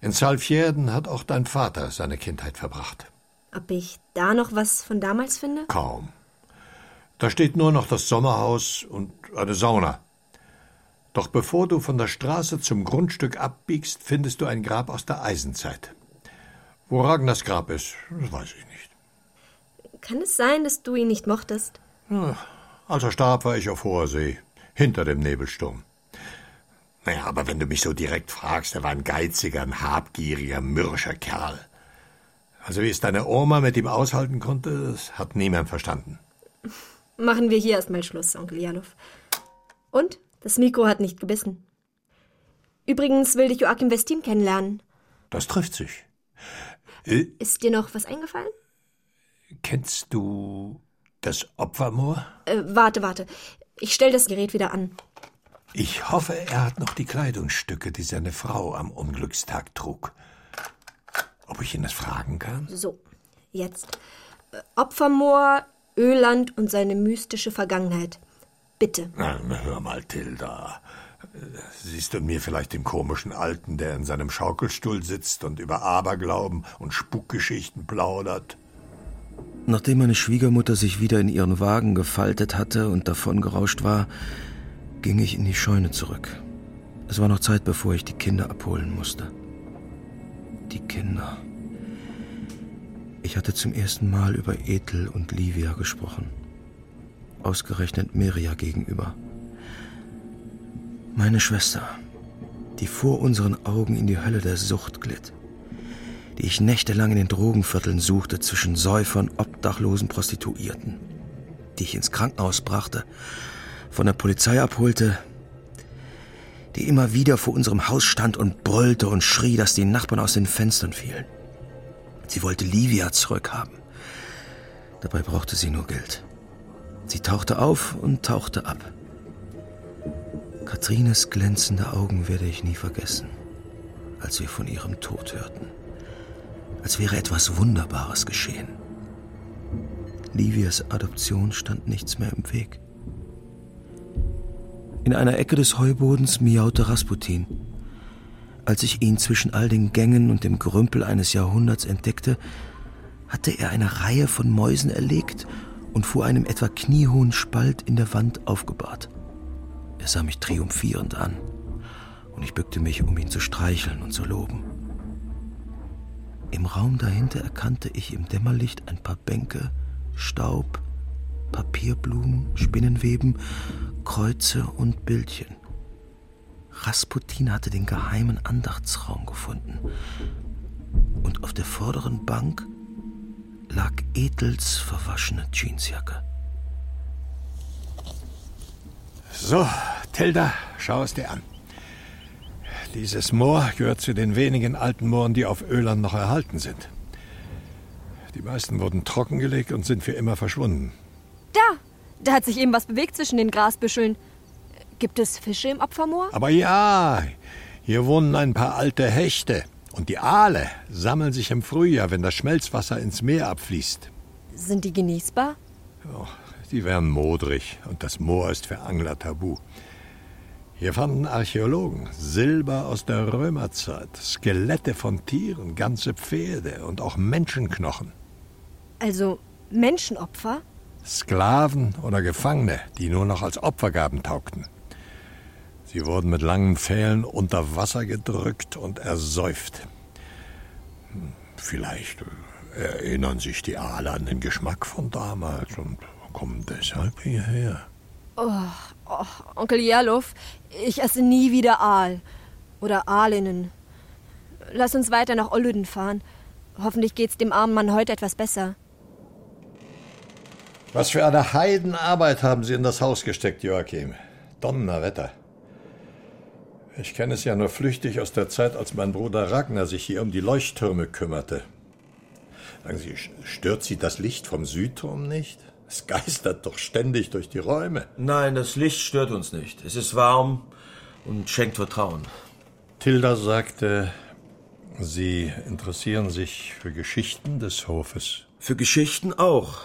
In Salfjärden hat auch dein Vater seine Kindheit verbracht.
Ob ich da noch was von damals finde?
Kaum. Da steht nur noch das Sommerhaus und eine Sauna. Doch bevor du von der Straße zum Grundstück abbiegst, findest du ein Grab aus der Eisenzeit. Wo Ragnars Grab ist, das weiß ich nicht.
Kann es sein, dass du ihn nicht mochtest?
Ja, als er starb, war ich auf hoher See hinter dem Nebelsturm. Naja, aber wenn du mich so direkt fragst, er war ein geiziger, ein habgieriger, mürrischer Kerl. Also wie es deine Oma mit ihm aushalten konnte, das hat niemand verstanden.
Machen wir hier erstmal Schluss, Onkel Janov. Und? Das Mikro hat nicht gebissen. Übrigens will dich Joachim Westin kennenlernen.
Das trifft sich. Äh,
Ist dir noch was eingefallen?
Kennst du das Opfermoor?
Äh, warte, warte. Ich stell das Gerät wieder an.
Ich hoffe, er hat noch die Kleidungsstücke, die seine Frau am Unglückstag trug. Ob ich ihn das fragen kann?
So, jetzt. Äh, Opfermoor, Öland und seine mystische Vergangenheit. Bitte.
Na, hör mal, Tilda. Siehst du mir vielleicht den komischen Alten, der in seinem Schaukelstuhl sitzt und über Aberglauben und Spukgeschichten plaudert?
Nachdem meine Schwiegermutter sich wieder in ihren Wagen gefaltet hatte und davongerauscht war, ging ich in die Scheune zurück. Es war noch Zeit, bevor ich die Kinder abholen musste. Die Kinder. Ich hatte zum ersten Mal über Ethel und Livia gesprochen. Ausgerechnet Miria gegenüber. Meine Schwester, die vor unseren Augen in die Hölle der Sucht glitt die ich nächtelang in den Drogenvierteln suchte zwischen Säufern, obdachlosen Prostituierten, die ich ins Krankenhaus brachte, von der Polizei abholte, die immer wieder vor unserem Haus stand und brüllte und schrie, dass die Nachbarn aus den Fenstern fielen. Sie wollte Livia zurückhaben. Dabei brauchte sie nur Geld. Sie tauchte auf und tauchte ab. Katrines glänzende Augen werde ich nie vergessen, als wir von ihrem Tod hörten als wäre etwas Wunderbares geschehen. Livias Adoption stand nichts mehr im Weg. In einer Ecke des Heubodens miaute Rasputin. Als ich ihn zwischen all den Gängen und dem Gerümpel eines Jahrhunderts entdeckte, hatte er eine Reihe von Mäusen erlegt und vor einem etwa kniehohen Spalt in der Wand aufgebahrt. Er sah mich triumphierend an, und ich bückte mich, um ihn zu streicheln und zu loben. Im Raum dahinter erkannte ich im Dämmerlicht ein paar Bänke, Staub, Papierblumen, Spinnenweben, Kreuze und Bildchen. Rasputin hatte den geheimen Andachtsraum gefunden. Und auf der vorderen Bank lag Ethels verwaschene Jeansjacke.
So, Tilda, schau es dir an. Dieses Moor gehört zu den wenigen alten Mooren, die auf Öland noch erhalten sind. Die meisten wurden trockengelegt und sind für immer verschwunden.
Da! Da hat sich eben was bewegt zwischen den Grasbüscheln. Gibt es Fische im Opfermoor?
Aber ja, Hier wohnen ein paar alte Hechte. Und die Aale sammeln sich im Frühjahr, wenn das Schmelzwasser ins Meer abfließt.
Sind die genießbar?
Oh, die wären modrig und das Moor ist für Angler tabu. Hier fanden Archäologen Silber aus der Römerzeit, Skelette von Tieren, ganze Pferde und auch Menschenknochen.
Also Menschenopfer?
Sklaven oder Gefangene, die nur noch als Opfergaben taugten. Sie wurden mit langen Pfählen unter Wasser gedrückt und ersäuft. Hm, vielleicht erinnern sich die Aale an den Geschmack von damals und kommen deshalb hierher.
Oh, oh, Onkel Jerlof, ich esse nie wieder Aal. Oder Aalinnen. Lass uns weiter nach Olluden fahren. Hoffentlich geht's dem armen Mann heute etwas besser.
Was für eine Heidenarbeit haben Sie in das Haus gesteckt, Joachim. Donnerwetter. Ich kenne es ja nur flüchtig aus der Zeit, als mein Bruder Ragnar sich hier um die Leuchttürme kümmerte. Sagen Sie, stört Sie das Licht vom Südturm nicht? Es geistert doch ständig durch die Räume.
Nein, das Licht stört uns nicht. Es ist warm und schenkt Vertrauen.
Tilda sagte, Sie interessieren sich für Geschichten des Hofes.
Für Geschichten auch.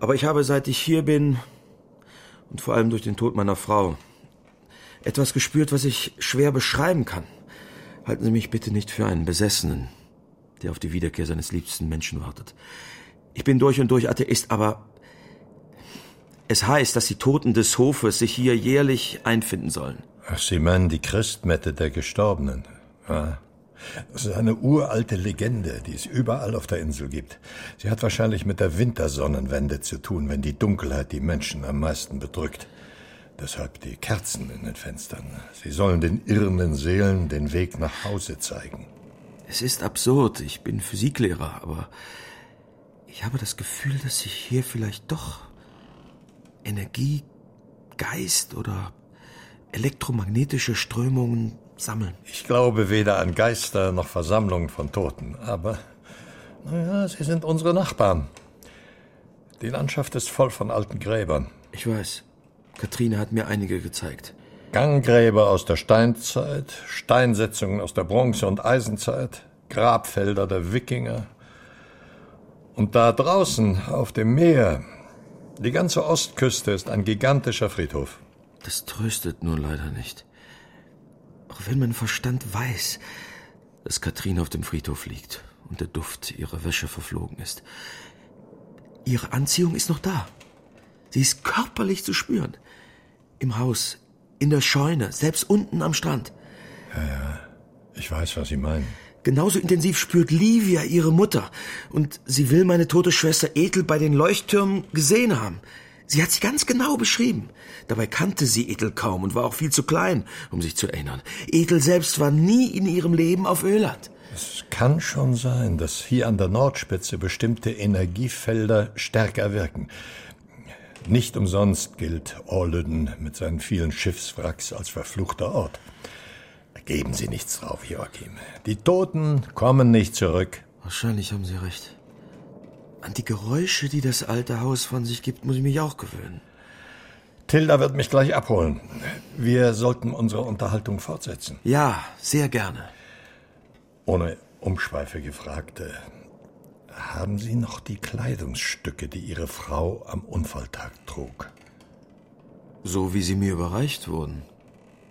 Aber ich habe, seit ich hier bin, und vor allem durch den Tod meiner Frau, etwas gespürt, was ich schwer beschreiben kann. Halten Sie mich bitte nicht für einen Besessenen, der auf die Wiederkehr seines liebsten Menschen wartet. Ich bin durch und durch Atheist, aber es heißt, dass die Toten des Hofes sich hier jährlich einfinden sollen.
Ach, Sie meinen die Christmette der Gestorbenen. Ja. Das ist eine uralte Legende, die es überall auf der Insel gibt. Sie hat wahrscheinlich mit der Wintersonnenwende zu tun, wenn die Dunkelheit die Menschen am meisten bedrückt. Deshalb die Kerzen in den Fenstern. Sie sollen den irrenden Seelen den Weg nach Hause zeigen.
Es ist absurd. Ich bin Physiklehrer, aber ich habe das Gefühl, dass sich hier vielleicht doch Energie, Geist oder elektromagnetische Strömungen sammeln.
Ich glaube weder an Geister noch Versammlungen von Toten, aber naja, sie sind unsere Nachbarn. Die Landschaft ist voll von alten Gräbern.
Ich weiß. Katrine hat mir einige gezeigt.
Ganggräber aus der Steinzeit, Steinsetzungen aus der Bronze- und Eisenzeit, Grabfelder der Wikinger. Und da draußen auf dem Meer, die ganze Ostküste ist ein gigantischer Friedhof.
Das tröstet nur leider nicht. Auch wenn mein Verstand weiß, dass Katrine auf dem Friedhof liegt und der Duft ihrer Wäsche verflogen ist. Ihre Anziehung ist noch da. Sie ist körperlich zu spüren. Im Haus, in der Scheune, selbst unten am Strand.
Ja, ja, ich weiß, was Sie meinen.
Genauso intensiv spürt Livia ihre Mutter. Und sie will meine tote Schwester Ethel bei den Leuchttürmen gesehen haben. Sie hat sie ganz genau beschrieben. Dabei kannte sie Ethel kaum und war auch viel zu klein, um sich zu erinnern. Ethel selbst war nie in ihrem Leben auf Öland.
Es kann schon sein, dass hier an der Nordspitze bestimmte Energiefelder stärker wirken. Nicht umsonst gilt Orluden mit seinen vielen Schiffswracks als verfluchter Ort. Geben Sie nichts drauf, Joachim. Die Toten kommen nicht zurück.
Wahrscheinlich haben Sie recht. An die Geräusche, die das alte Haus von sich gibt, muss ich mich auch gewöhnen.
Tilda wird mich gleich abholen. Wir sollten unsere Unterhaltung fortsetzen.
Ja, sehr gerne.
Ohne Umschweife gefragt, äh, haben Sie noch die Kleidungsstücke, die Ihre Frau am Unfalltag trug?
So wie sie mir überreicht wurden.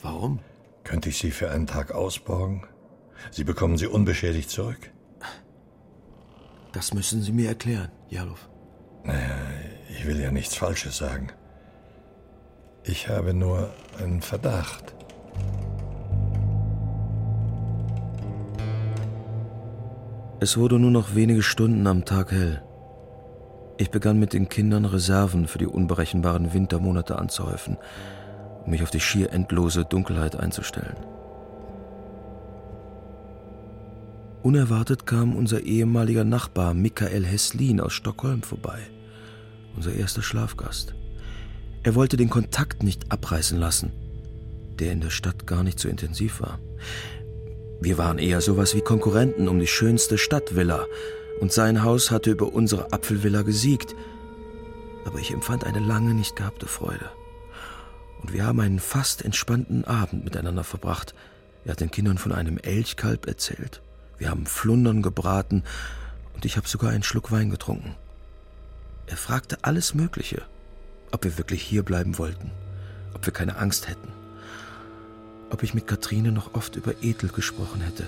Warum?
Könnte ich sie für einen Tag ausborgen? Sie bekommen sie unbeschädigt zurück.
Das müssen Sie mir erklären, Jalow.
Naja, ich will ja nichts Falsches sagen. Ich habe nur einen Verdacht.
Es wurde nur noch wenige Stunden am Tag hell. Ich begann mit den Kindern Reserven für die unberechenbaren Wintermonate anzuhäufen, um mich auf die schier endlose Dunkelheit einzustellen. Unerwartet kam unser ehemaliger Nachbar Michael Hesslin aus Stockholm vorbei, unser erster Schlafgast. Er wollte den Kontakt nicht abreißen lassen, der in der Stadt gar nicht so intensiv war. Wir waren eher sowas wie Konkurrenten um die schönste Stadtvilla, und sein Haus hatte über unsere Apfelvilla gesiegt. Aber ich empfand eine lange nicht gehabte Freude. Und wir haben einen fast entspannten Abend miteinander verbracht, Er hat den Kindern von einem Elchkalb erzählt. Wir haben Flundern gebraten und ich habe sogar einen Schluck Wein getrunken. Er fragte alles Mögliche, ob wir wirklich hier bleiben wollten, ob wir keine Angst hätten, ob ich mit Katrine noch oft über Ethel gesprochen hätte.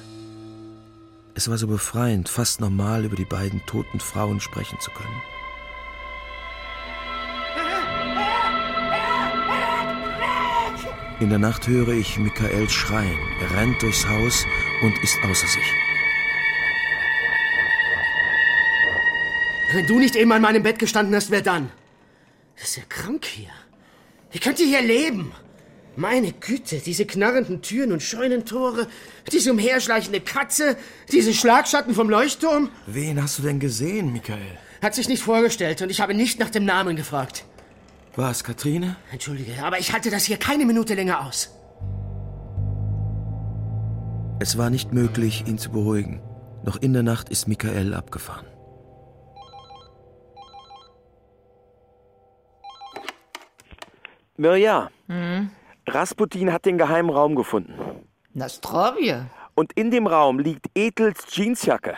Es war so befreiend, fast normal über die beiden toten Frauen sprechen zu können. In der Nacht höre ich Michael schreien. Er rennt durchs Haus und ist außer sich.
Wenn du nicht eben an meinem Bett gestanden hast, wer dann? Das ist ja krank hier. Wie könnt ihr hier leben? Meine Güte, diese knarrenden Türen und Scheunentore, diese umherschleichende Katze, diese Schlagschatten vom Leuchtturm.
Wen hast du denn gesehen, Michael?
Hat sich nicht vorgestellt und ich habe nicht nach dem Namen gefragt.
War es Katrine?
Entschuldige, aber ich halte das hier keine Minute länger aus.
Es war nicht möglich, ihn zu beruhigen. Noch in der Nacht ist Michael abgefahren.
Mirja,
Hm?
Rasputin hat den geheimen Raum gefunden.
Nastrovje.
Und in dem Raum liegt Ethels Jeansjacke.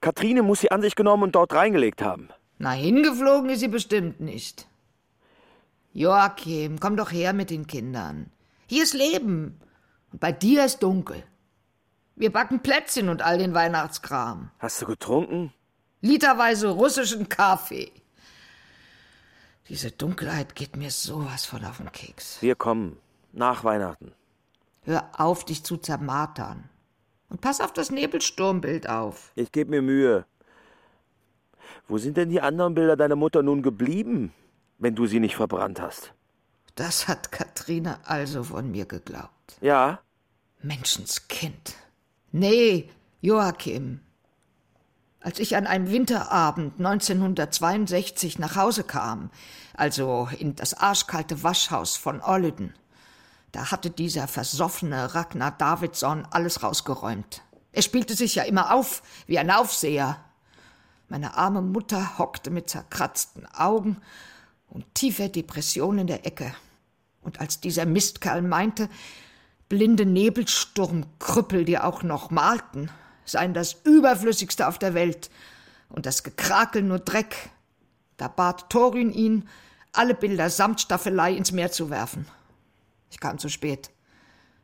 Katrine muss sie an sich genommen und dort reingelegt haben.
Na, hingeflogen ist sie bestimmt nicht. Joachim, komm doch her mit den Kindern. Hier ist Leben. Und bei dir ist dunkel. Wir backen Plätzchen und all den Weihnachtskram.
Hast du getrunken?
Literweise russischen Kaffee. Diese Dunkelheit geht mir sowas von auf den Keks.
Wir kommen. Nach Weihnachten.
Hör auf, dich zu zermartern. Und pass auf das Nebelsturmbild auf.
Ich gebe mir Mühe. Wo sind denn die anderen Bilder deiner Mutter nun geblieben, wenn du sie nicht verbrannt hast?
Das hat Katrine also von mir geglaubt.
Ja?
Menschenskind. Nee, Joachim. Als ich an einem Winterabend 1962 nach Hause kam, also in das arschkalte Waschhaus von Olleden, da hatte dieser versoffene Ragnar Davidson alles rausgeräumt. Er spielte sich ja immer auf wie ein Aufseher. Meine arme Mutter hockte mit zerkratzten Augen und tiefer Depression in der Ecke. Und als dieser Mistkerl meinte, blinde Nebelsturmkrüppel, die auch noch malten, seien das Überflüssigste auf der Welt und das Gekrakel nur Dreck, da bat Thorin ihn, alle Bilder samt Staffelei ins Meer zu werfen. Ich kam zu spät.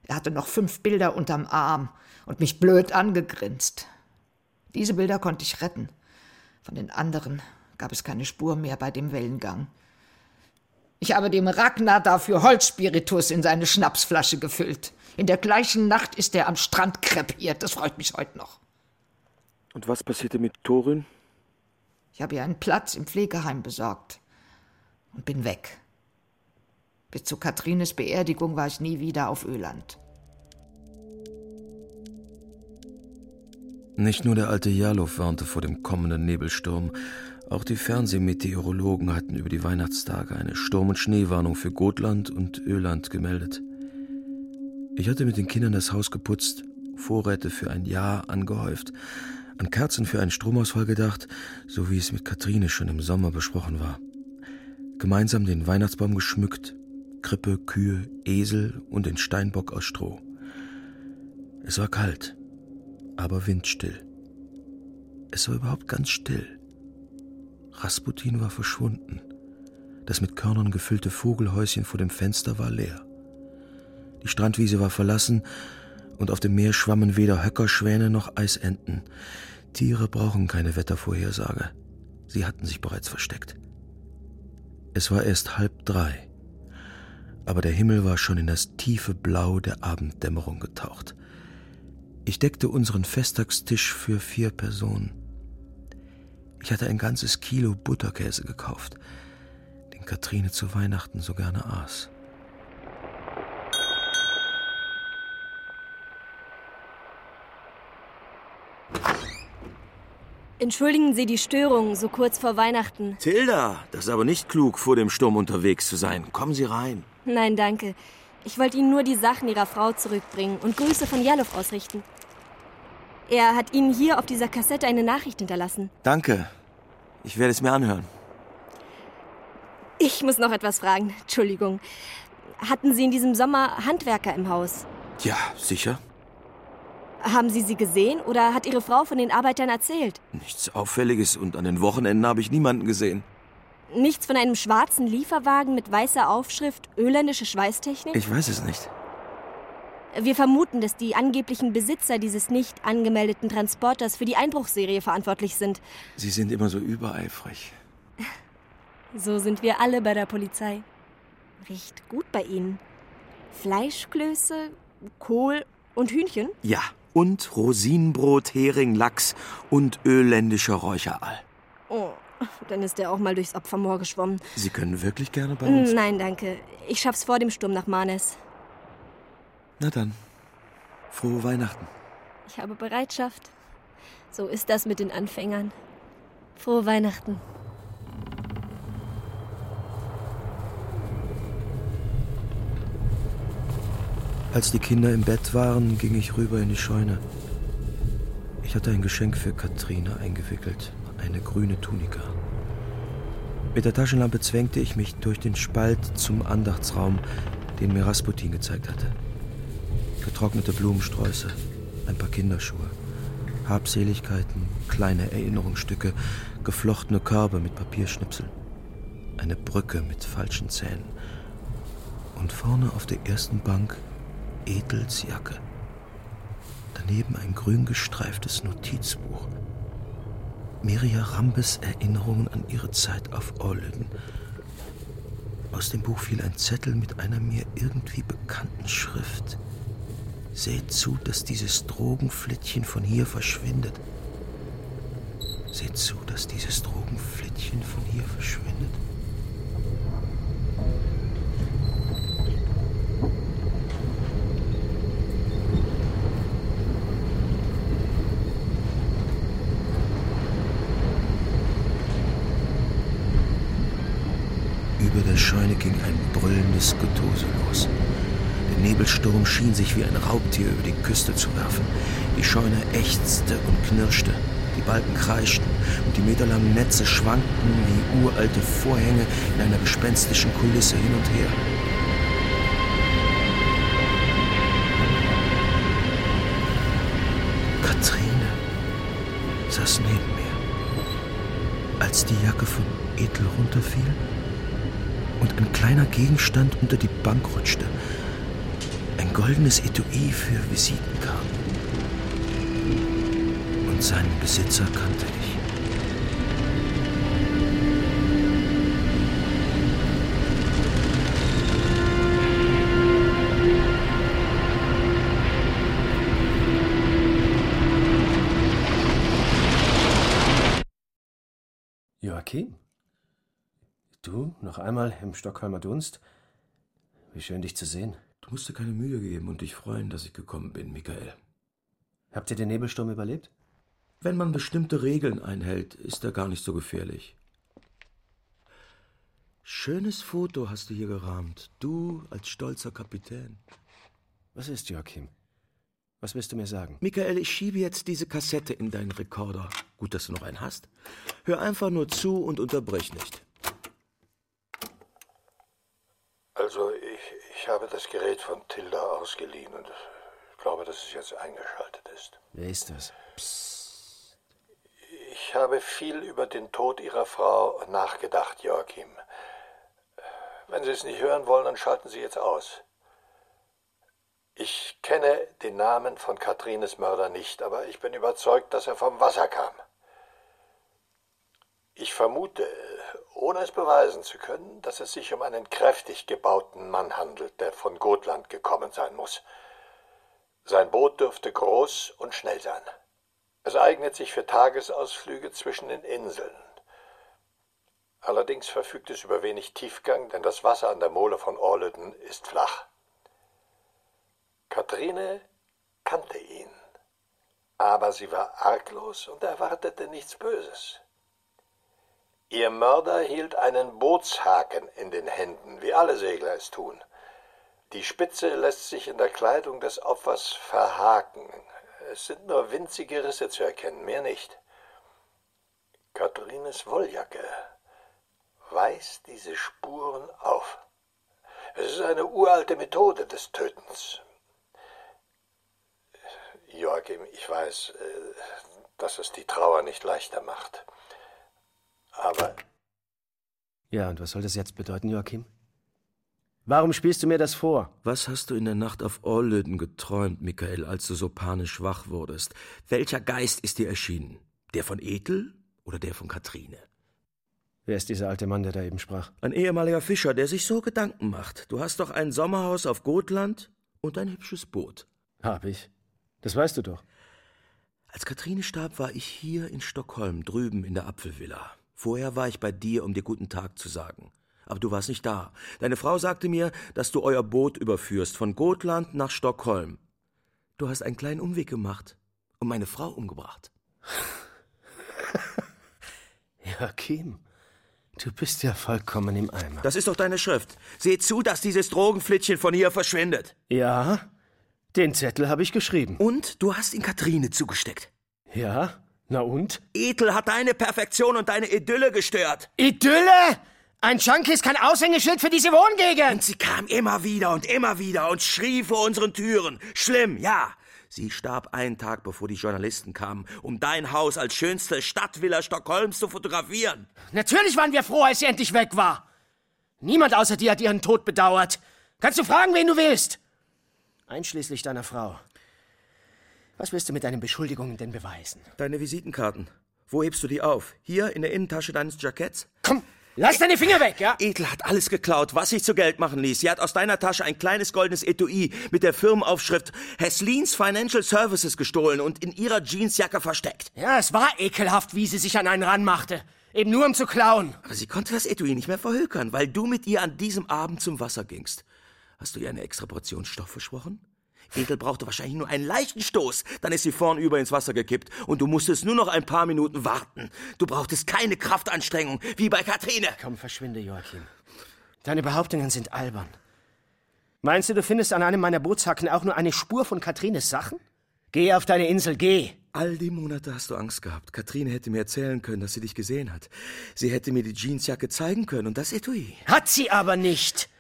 Er hatte noch fünf Bilder unterm Arm und mich blöd angegrinst. Diese Bilder konnte ich retten. Von den anderen gab es keine Spur mehr bei dem Wellengang. Ich habe dem Ragnar dafür Holzspiritus in seine Schnapsflasche gefüllt. In der gleichen Nacht ist er am Strand krepiert. Das freut mich heute noch.
Und was passierte mit Thorin?
Ich habe ihr einen Platz im Pflegeheim besorgt und bin weg. Bis zu Katrines Beerdigung war ich nie wieder auf Öland.
Nicht nur der alte Jarlow warnte vor dem kommenden Nebelsturm, auch die Fernsehmeteorologen hatten über die Weihnachtstage eine Sturm- und Schneewarnung für Gotland und Öland gemeldet. Ich hatte mit den Kindern das Haus geputzt, Vorräte für ein Jahr angehäuft, an Kerzen für einen Stromausfall gedacht, so wie es mit Katrine schon im Sommer besprochen war. Gemeinsam den Weihnachtsbaum geschmückt, Krippe, Kühe, Esel und den Steinbock aus Stroh. Es war kalt, aber windstill. Es war überhaupt ganz still. Rasputin war verschwunden. Das mit Körnern gefüllte Vogelhäuschen vor dem Fenster war leer. Die Strandwiese war verlassen und auf dem Meer schwammen weder Höckerschwäne noch Eisenten. Tiere brauchen keine Wettervorhersage. Sie hatten sich bereits versteckt. Es war erst halb drei, aber der Himmel war schon in das tiefe Blau der Abenddämmerung getaucht. Ich deckte unseren Festtagstisch für vier Personen. Ich hatte ein ganzes Kilo Butterkäse gekauft, den Katrine zu Weihnachten so gerne aß.
Entschuldigen Sie die Störung so kurz vor Weihnachten.
Tilda, das ist aber nicht klug, vor dem Sturm unterwegs zu sein. Kommen Sie rein.
Nein, danke. Ich wollte Ihnen nur die Sachen Ihrer Frau zurückbringen und Grüße von Jarlow ausrichten. Er hat Ihnen hier auf dieser Kassette eine Nachricht hinterlassen.
Danke. Ich werde es mir anhören.
Ich muss noch etwas fragen. Entschuldigung. Hatten Sie in diesem Sommer Handwerker im Haus?
Ja, sicher.
Haben Sie sie gesehen oder hat Ihre Frau von den Arbeitern erzählt?
Nichts Auffälliges und an den Wochenenden habe ich niemanden gesehen.
Nichts von einem schwarzen Lieferwagen mit weißer Aufschrift Öländische Schweißtechnik?
Ich weiß es nicht.
Wir vermuten, dass die angeblichen Besitzer dieses nicht angemeldeten Transporters für die Einbruchsserie verantwortlich sind.
Sie sind immer so übereifrig.
So sind wir alle bei der Polizei. Riecht gut bei Ihnen. Fleischklöße, Kohl und Hühnchen?
Ja, und Rosinenbrot, Hering, Lachs und öländischer Räucheraal.
Oh, dann ist er auch mal durchs Opfermoor geschwommen.
Sie können wirklich gerne bei uns?
Nein, danke. Ich schaff's vor dem Sturm nach Marnes.
Na dann, frohe Weihnachten.
Ich habe Bereitschaft. So ist das mit den Anfängern. Frohe Weihnachten.
Als die Kinder im Bett waren, ging ich rüber in die Scheune. Ich hatte ein Geschenk für Katrine eingewickelt, eine grüne Tunika. Mit der Taschenlampe zwängte ich mich durch den Spalt zum Andachtsraum, den mir Rasputin gezeigt hatte. Getrocknete Blumensträuße, ein paar Kinderschuhe, Habseligkeiten, kleine Erinnerungsstücke, geflochtene Körbe mit Papierschnipseln, eine Brücke mit falschen Zähnen und vorne auf der ersten Bank Edels Jacke. Daneben ein grün gestreiftes Notizbuch. Mirja Rambes Erinnerungen an ihre Zeit auf Orlüden. Aus dem Buch fiel ein Zettel mit einer mir irgendwie bekannten Schrift. Seht zu, dass dieses Drogenflittchen von hier verschwindet. Seht zu, dass dieses Drogenflittchen von hier verschwindet. Über der Scheune ging ein brüllendes Getose Nebelsturm schien sich wie ein Raubtier über die Küste zu werfen. Die Scheune ächzte und knirschte. Die Balken kreischten und die meterlangen Netze schwankten wie uralte Vorhänge in einer gespenstischen Kulisse hin und her. Katrine saß neben mir. Als die Jacke von Ethel runterfiel und ein kleiner Gegenstand unter die Bank rutschte, goldenes Etui für Visitenkarten. Und seinen Besitzer kannte ich.
Joachim? Du, noch einmal im Stockholmer Dunst? Wie schön, dich zu sehen.
Du musst dir keine Mühe geben und dich freuen, dass ich gekommen bin, Michael.
Habt ihr den Nebelsturm überlebt?
Wenn man bestimmte Regeln einhält, ist er gar nicht so gefährlich. Schönes Foto hast du hier gerahmt. Du als stolzer Kapitän.
Was ist, Joachim? Was willst du mir sagen?
Michael, ich schiebe jetzt diese Kassette in deinen Rekorder. Gut, dass du noch einen hast. Hör einfach nur zu und unterbrich nicht.
Also, ich, habe das Gerät von Tilda ausgeliehen und ich glaube, dass es jetzt eingeschaltet ist.
Wer ist das?
Ich habe viel über den Tod Ihrer Frau nachgedacht, Joachim. Wenn Sie es nicht hören wollen, dann schalten Sie jetzt aus. Ich kenne den Namen von Katrines Mörder nicht, aber ich bin überzeugt, dass er vom Wasser kam. Ich vermute, ohne es beweisen zu können, dass es sich um einen kräftig gebauten Mann handelt, der von Gotland gekommen sein muss. Sein Boot dürfte groß und schnell sein. Es eignet sich für Tagesausflüge zwischen den Inseln. Allerdings verfügt es über wenig Tiefgang, denn das Wasser an der Mole von Orleden ist flach. Kathrine kannte ihn, aber sie war arglos und erwartete nichts Böses. Ihr Mörder hielt einen Bootshaken in den Händen, wie alle Segler es tun. Die Spitze lässt sich in der Kleidung des Opfers verhaken. Es sind nur winzige Risse zu erkennen, mehr nicht. Katharines Wolljacke weist diese Spuren auf. Es ist eine uralte Methode des Tötens. Joachim, ich weiß, äh, dass es die Trauer nicht leichter macht. Aber.
Ja, und was soll das jetzt bedeuten, Joachim? Warum spielst du mir das vor?
Was hast du in der Nacht auf Orlöden geträumt, Michael, als du so panisch wach wurdest? Welcher Geist ist dir erschienen? Der von Ethel oder der von Katrine?
Wer ist dieser alte Mann, der da eben sprach?
Ein ehemaliger Fischer, der sich so Gedanken macht. Du hast doch ein Sommerhaus auf Gotland und ein hübsches Boot.
Hab ich. Das weißt du doch.
Als Katrine starb, war ich hier in Stockholm, drüben in der Apfelvilla. Vorher war ich bei dir, um dir guten Tag zu sagen. Aber du warst nicht da. Deine Frau sagte mir, dass du euer Boot überführst, von Gotland nach Stockholm. Du hast einen kleinen Umweg gemacht und meine Frau umgebracht.
Joachim, du bist ja vollkommen im Eimer.
Das ist doch deine Schrift. Seh zu, dass dieses Drogenflittchen von hier verschwindet.
Ja, den Zettel habe ich geschrieben.
Und du hast ihn Katrine zugesteckt.
Ja, na und?
Ethel hat deine Perfektion und deine Idylle gestört.
Idylle? Ein Junkie ist kein Aushängeschild für diese Wohngegend.
Und sie kam immer wieder und immer wieder und schrie vor unseren Türen. Schlimm, ja. Sie starb einen Tag, bevor die Journalisten kamen, um dein Haus als schönste Stadtvilla Stockholms zu fotografieren.
Natürlich waren wir froh, als sie endlich weg war. Niemand außer dir hat ihren Tod bedauert. Kannst du fragen, wen du willst?
Einschließlich deiner Frau. Was willst du mit deinen Beschuldigungen denn beweisen?
Deine Visitenkarten. Wo hebst du die auf? Hier in der Innentasche deines Jacketts?
Komm, lass deine Finger weg, ja?
Ethel hat alles geklaut, was sich zu Geld machen ließ. Sie hat aus deiner Tasche ein kleines goldenes Etui mit der Firmenaufschrift Heslins Financial Services gestohlen und in ihrer Jeansjacke versteckt.
Ja, es war ekelhaft, wie sie sich an einen ranmachte. Eben nur um zu klauen.
Aber sie konnte das Etui nicht mehr verhökern, weil du mit ihr an diesem Abend zum Wasser gingst. Hast du ihr eine extra Portion Stoff versprochen? Ethel brauchte wahrscheinlich nur einen leichten Stoß, dann ist sie vornüber ins Wasser gekippt und du musstest nur noch ein paar Minuten warten. Du brauchtest keine Kraftanstrengung, wie bei Katrine.
Komm, verschwinde, Joachim. Deine Behauptungen sind albern. Meinst du, du findest an einem meiner Bootshaken auch nur eine Spur von Katrines Sachen? Geh auf deine Insel, geh!
All die Monate hast du Angst gehabt. Katrine hätte mir erzählen können, dass sie dich gesehen hat. Sie hätte mir die Jeansjacke zeigen können und das Etui.
Hat sie aber nicht.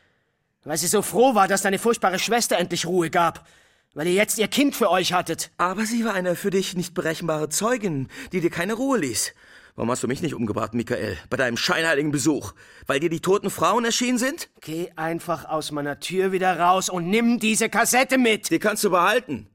Weil sie so froh war, dass deine furchtbare Schwester endlich Ruhe gab weil ihr jetzt ihr Kind für euch hattet.
Aber sie war eine für dich nicht berechenbare Zeugin, die dir keine Ruhe ließ. Warum hast du mich nicht umgebracht, Michael, bei deinem scheinheiligen Besuch? Weil dir die toten Frauen erschienen sind?
Geh einfach aus meiner Tür wieder raus und nimm diese Kassette mit.
Die kannst du behalten.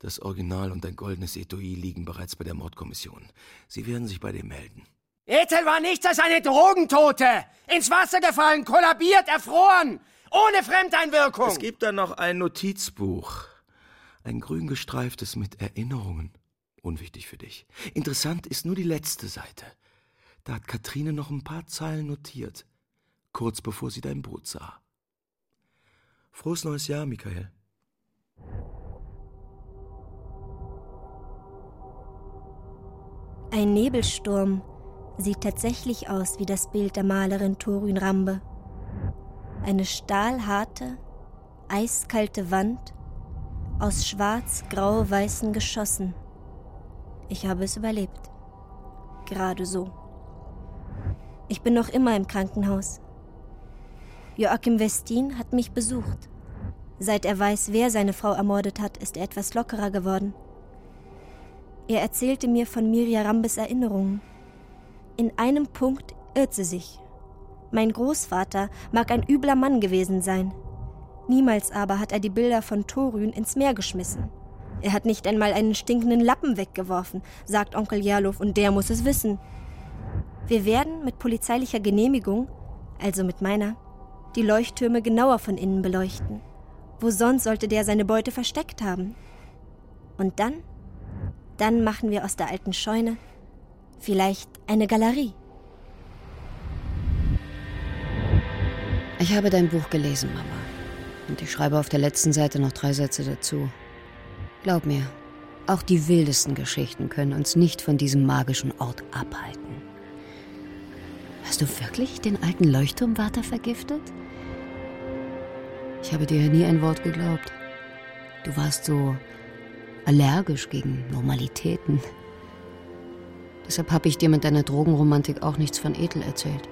Das Original und dein goldenes Etui liegen bereits bei der Mordkommission. Sie werden sich bei dir melden.
Ethel war nichts als eine Drogentote. Ins Wasser gefallen, kollabiert, erfroren. Ohne Fremdeinwirkung.
Es gibt dann noch ein Notizbuch. Ein grün gestreiftes mit Erinnerungen. Unwichtig für dich. Interessant ist nur die letzte Seite. Da hat Katrine noch ein paar Zeilen notiert, kurz bevor sie dein Boot sah. Frohes neues Jahr, Michael.
Ein Nebelsturm sieht tatsächlich aus wie das Bild der Malerin Torün Rambe. Eine stahlharte, eiskalte Wand aus schwarz-grau-weißen Geschossen. Ich habe es überlebt. Gerade so. Ich bin noch immer im Krankenhaus. Joachim Westin hat mich besucht. Seit er weiß, wer seine Frau ermordet hat, ist er etwas lockerer geworden. Er erzählte mir von Mirja Rambes Erinnerungen. In einem Punkt irrt sie sich. Mein Großvater mag ein übler Mann gewesen sein. Niemals aber hat er die Bilder von Thorün ins Meer geschmissen. Er hat nicht einmal einen stinkenden Lappen weggeworfen, sagt Onkel Jerlof, und der muss es wissen. Wir werden mit polizeilicher Genehmigung, also mit meiner, die Leuchttürme genauer von innen beleuchten. Wo sonst sollte der seine Beute versteckt haben? Und dann? Dann machen wir aus der alten Scheune vielleicht eine Galerie.
Ich habe dein Buch gelesen, Mama. Und ich schreibe auf der letzten Seite noch drei Sätze dazu. Glaub mir, auch die wildesten Geschichten können uns nicht von diesem magischen Ort abhalten. Hast du wirklich den alten Leuchtturmwärter vergiftet? Ich habe dir ja nie ein Wort geglaubt. Du warst so allergisch gegen Normalitäten. Deshalb habe ich dir mit deiner Drogenromantik auch nichts von Ethel erzählt.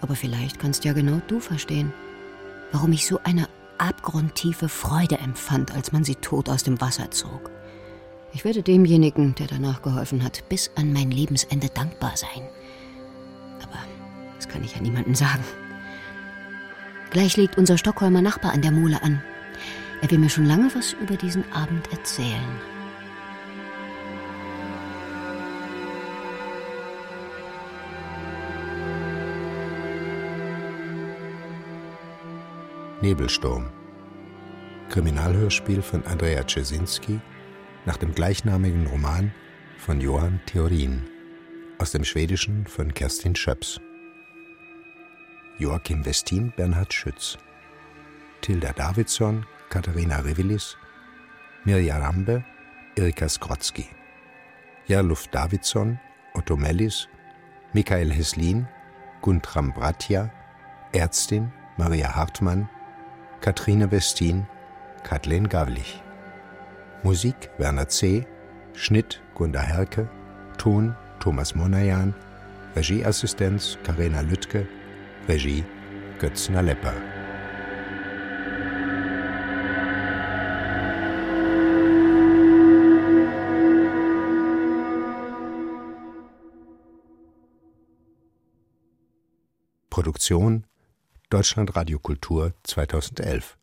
Aber vielleicht kannst ja genau du verstehen, warum ich so eine abgrundtiefe Freude empfand, als man sie tot aus dem Wasser zog. Ich werde demjenigen, der danach geholfen hat, bis an mein Lebensende dankbar sein. Aber das kann ich ja niemandem sagen. Gleich legt unser Stockholmer Nachbar an der Mole an. Er will mir schon lange was über diesen Abend erzählen.
Nebelsturm. Kriminalhörspiel von Andrea Czesinski nach dem gleichnamigen Roman von Johann Theorin aus dem Schwedischen von Kerstin Schöps. Joachim Westin, Bernhard Schütz. Tilda Davidson, Katharina Revilis. Mirja Rambe, Erika Skrotzki. Jarluf Davidson, Otto Mellis, Michael Heslin, Guntram Bratja, Ärztin Maria Hartmann, Katrine Westin, Kathleen Gavlich. Musik Werner C., Schnitt Gunda Herke, Ton Thomas Monajan, Regieassistenz Karina Lüttke, Regie Götz Nalepper. Produktion Deutschland Radio Kultur 2011